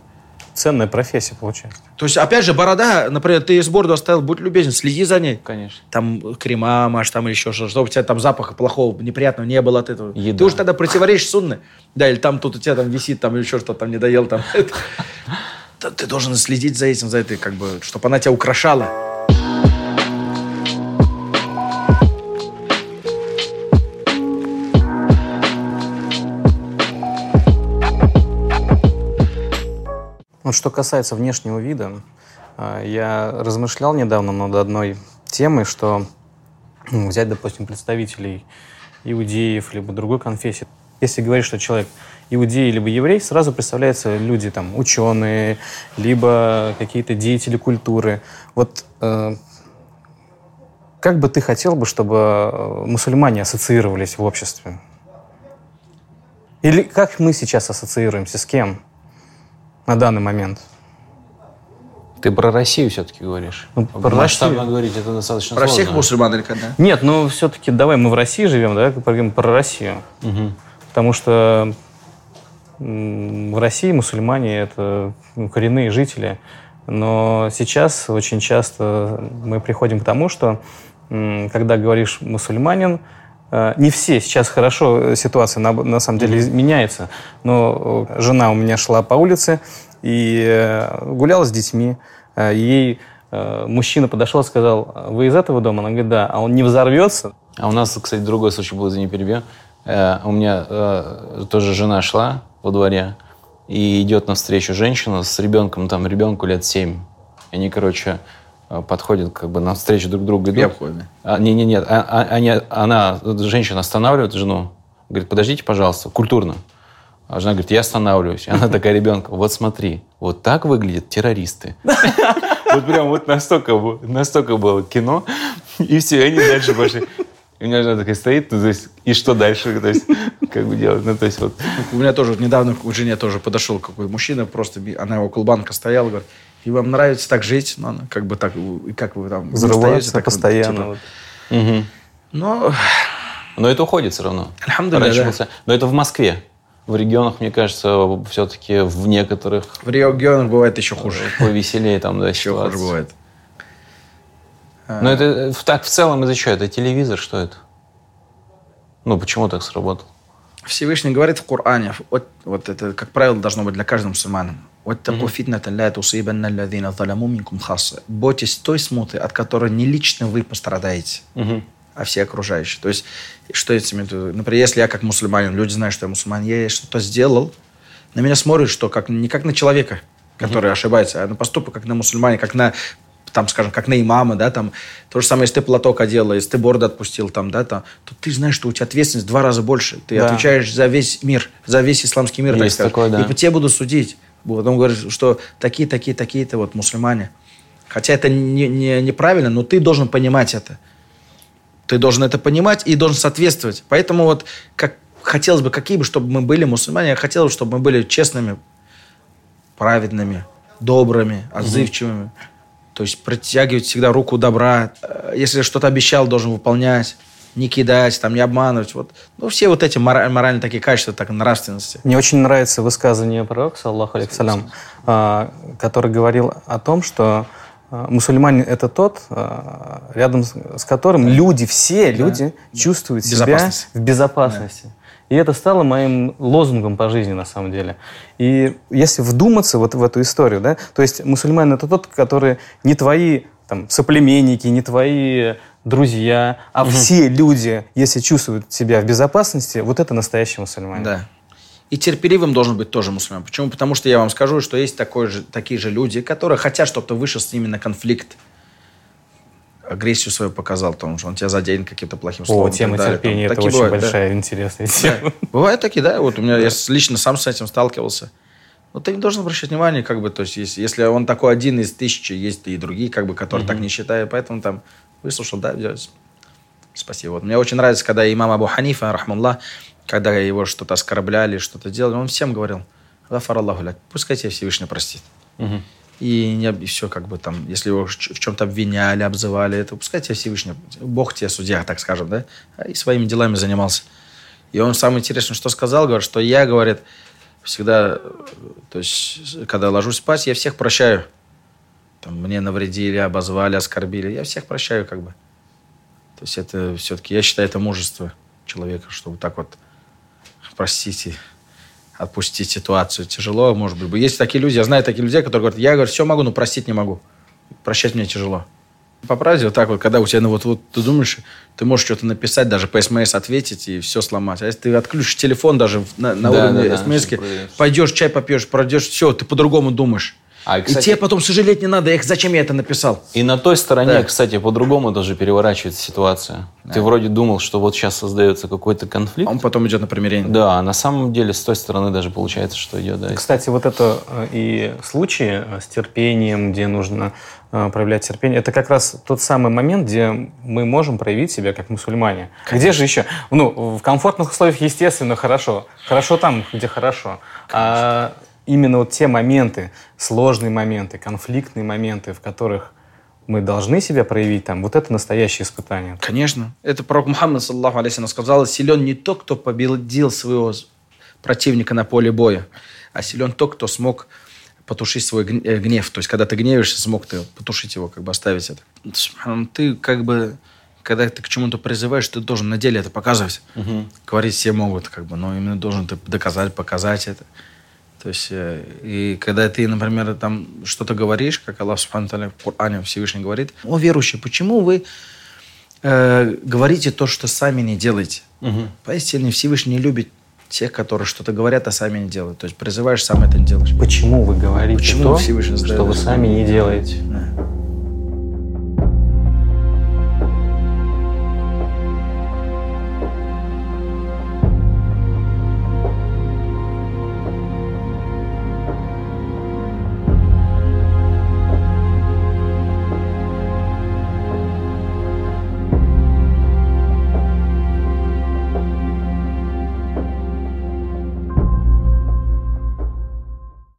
Ценная профессия получается. То есть, опять же, борода, например, ты из бороду оставил, будь любезен, следи за ней. Конечно. Там крема маш, там или еще что чтобы у тебя там запаха плохого, неприятного не было от этого. Еда. Ты уж тогда противоречишь сунны. Да, или там тут у тебя там висит, там или еще что-то там не доел, там. Ты должен следить за этим, за этой, как бы, чтобы она тебя украшала. Вот что касается внешнего вида, а, я размышлял недавно над одной темой, что взять, допустим, представителей иудеев либо другой конфессии. Если говорить, что человек иудей либо еврей, сразу представляются люди там ученые, либо какие-то деятели культуры. Вот э, как бы ты хотел бы, чтобы э, мусульмане ассоциировались в обществе? Или как мы сейчас ассоциируемся с кем на данный момент? Ты про Россию все-таки говоришь. Ну, про Масштабно Россию. говорить это достаточно Про сложно. всех мусульман или когда? Нет, ну все-таки давай мы в России живем, да, поговорим про Россию. Потому что в России мусульмане это ну, коренные жители. Но сейчас очень часто мы приходим к тому, что когда говоришь мусульманин, не все сейчас хорошо, э, ситуация на, на самом деле меняется. Но э, жена у меня шла по улице и э, гуляла с детьми. Э, Ей э, мужчина подошел и сказал, вы из этого дома? Она говорит, да. А он не взорвется? А у нас, кстати, другой случай был, извини, перебью. Э, у меня э, тоже жена шла во дворе, и идет навстречу женщина с ребенком, там ребенку лет 7. И они, короче, э, подходят как бы навстречу друг другу. Идут. обходы. А, не, не, нет, а- а- они, она, женщина останавливает жену, говорит, подождите, пожалуйста, культурно. А жена говорит, я останавливаюсь. И она такая ребенка, вот смотри, вот так выглядят террористы. Вот прям вот настолько, было- настолько было кино, и все, и они дальше пошли. И у меня жена такая стоит, ну, то есть, и что дальше, то есть, как бы делать, ну, то есть, вот. У меня тоже недавно к жене тоже подошел какой мужчина, просто она около банка стояла, говорит, и вам нравится так жить? Ну, она как бы так, и как вы там Взрываться так постоянно. типа. вот. Мгм. Ну, Но это уходит все равно. Раньше да. Но это в Москве. В регионах, мне кажется, все-таки в некоторых в регионах бывает еще хуже. повеселее там, да, Еще хуже ситуация. бывает. Но это э, так в целом из-за чего? Это телевизор, что это? Ну, почему так сработал? Всевышний говорит в Коране, вот, вот это, как правило, должно быть для каждого мусульмана. Вот такой фитната ля тусибанна алладина заламу минкум хасса. Бойтесь той смуты, от которой не лично вы пострадаете, а все окружающие. То есть, что я имею в виду? Например, если я как мусульманин, люди знают, что я мусульманин, я что-то сделал, на меня смотрят, что как, не как на человека, который ошибается, а на поступок, как на мусульмане, как на там, скажем, как на имама, да, там, то же самое, если ты платок одел, если ты бороду отпустил, там, да, там, то ты знаешь, что у тебя ответственность в два раза больше. Ты Да. отвечаешь за весь мир, за весь исламский мир, так Есть сказать. такое, да. И по тебе будут судить. Потом говорят, что такие, такие, такие-то вот мусульмане. Хотя это не, не- неправильно, но ты должен понимать это. Ты должен это понимать и должен соответствовать. Поэтому вот как хотелось бы, какие бы, чтобы мы были мусульмане, я хотел бы, чтобы мы были честными, праведными, добрыми, отзывчивыми. То есть протягивать всегда руку добра. Э, Если что-то обещал, должен выполнять. Не кидать, там, не обманывать. Вот. Ну, все вот эти мора- моральные такие качества, так, нравственности. Мне очень нравится высказывание пророка, саллаху алейкиссалям, а, который говорил о том, что а, мусульманин – это тот, а, рядом с которым люди, все люди чувствуют себя в безопасности. И это стало моим лозунгом по жизни, на самом деле. И если вдуматься вот в эту историю, да, то есть мусульманин – это тот, который не твои там, соплеменники, не твои друзья, а все люди, если чувствуют себя в безопасности, вот это настоящий мусульманин. Да. И терпеливым должен быть тоже мусульман. Почему? Потому что я вам скажу, что есть такой же, такие же люди, которые хотят, чтобы ты вышел с ними на конфликт. Агрессию свою показал, потому что он тебя заденет каким-то плохим словом. О, тема терпения это очень бывают, да. большая интересная тема. Бывают такие, да. Вот у меня, я лично сам с этим сталкивался. Но ты не должен обращать внимание, как бы, то есть, если, если он такой один из тысячи, есть и другие, как бы, которые так не считают, поэтому там выслушал, да. Спасибо. Вот мне очень нравится, когда имам Абу Ханифа, рахмуллах, когда его что-то оскорбляли, что-то делали, он всем говорил, «Гафар Аллаху ляк», пускай тебя Всевышний простит. И, не, и все, как бы там, если его в чем-то обвиняли, обзывали, это пускай тебя Всевышний, Бог тебе судья, так скажем, да, и своими делами занимался. И он самое интересное, что сказал, говорит, что я, говорит, всегда, э, то есть, когда ложусь спать, я всех прощаю. Там, мне навредили, обозвали, оскорбили, я всех прощаю, как бы. То есть это все-таки, я считаю, это мужество человека, что вот так вот простите, отпустить ситуацию. Тяжело, может быть. Есть такие люди, я знаю такие людей, которые говорят, я, говорю, все могу, но простить не могу. Прощать мне тяжело. По правде, вот так вот, когда у тебя, ну вот, вот ты думаешь, ты можешь что-то написать, даже по СМС ответить и все сломать. А если ты отключишь телефон даже на, на Да, уровне да, смс чтобы проверить. пойдешь, чай попьешь, пройдешь, все, ты по-другому думаешь. А, и кстати- тебе потом сожалеть не надо, эх, зачем я это написал? И на той стороне, Да. кстати, по-другому даже переворачивается ситуация. Ты вроде думал, что вот сейчас создается какой-то конфликт. А он потом идет на примирение. Да, а на самом деле с той стороны даже получается, что идет, да. Кстати, вот это э, и случаи э, с терпением, где нужно э, проявлять терпение, это как раз тот самый момент, где мы можем проявить себя как мусульмане. Где же еще? Ну, в комфортных условиях, естественно, хорошо. Хорошо там, где хорошо. А именно вот те моменты, сложные моменты, конфликтные моменты, в которых мы должны себя проявить там, вот это настоящее испытание. Конечно. Это пророк Мухаммад, саллаху алейхи, сказал, силен не тот, кто победил своего противника на поле боя, а силен тот, кто смог потушить свой э, гнев. То есть, когда ты гневаешься, смог ты потушить его, как бы оставить это. Ты как бы, когда ты к чему-то призываешь, ты должен на деле это показывать. Говорить все могут, как бы, но именно должен ты доказать, показать это. То есть, э, и когда ты, например, там что-то говоришь, как Аллах Субхану в Коране Всевышний говорит, о, верующие, почему вы э, говорите то, что сами не делаете? Поистине Всевышний не любит тех, которые что-то говорят, а сами не делают. То есть призываешь, сам это не делаешь. Почему вы говорите Почему то, Всевышний что вы сами не делаете?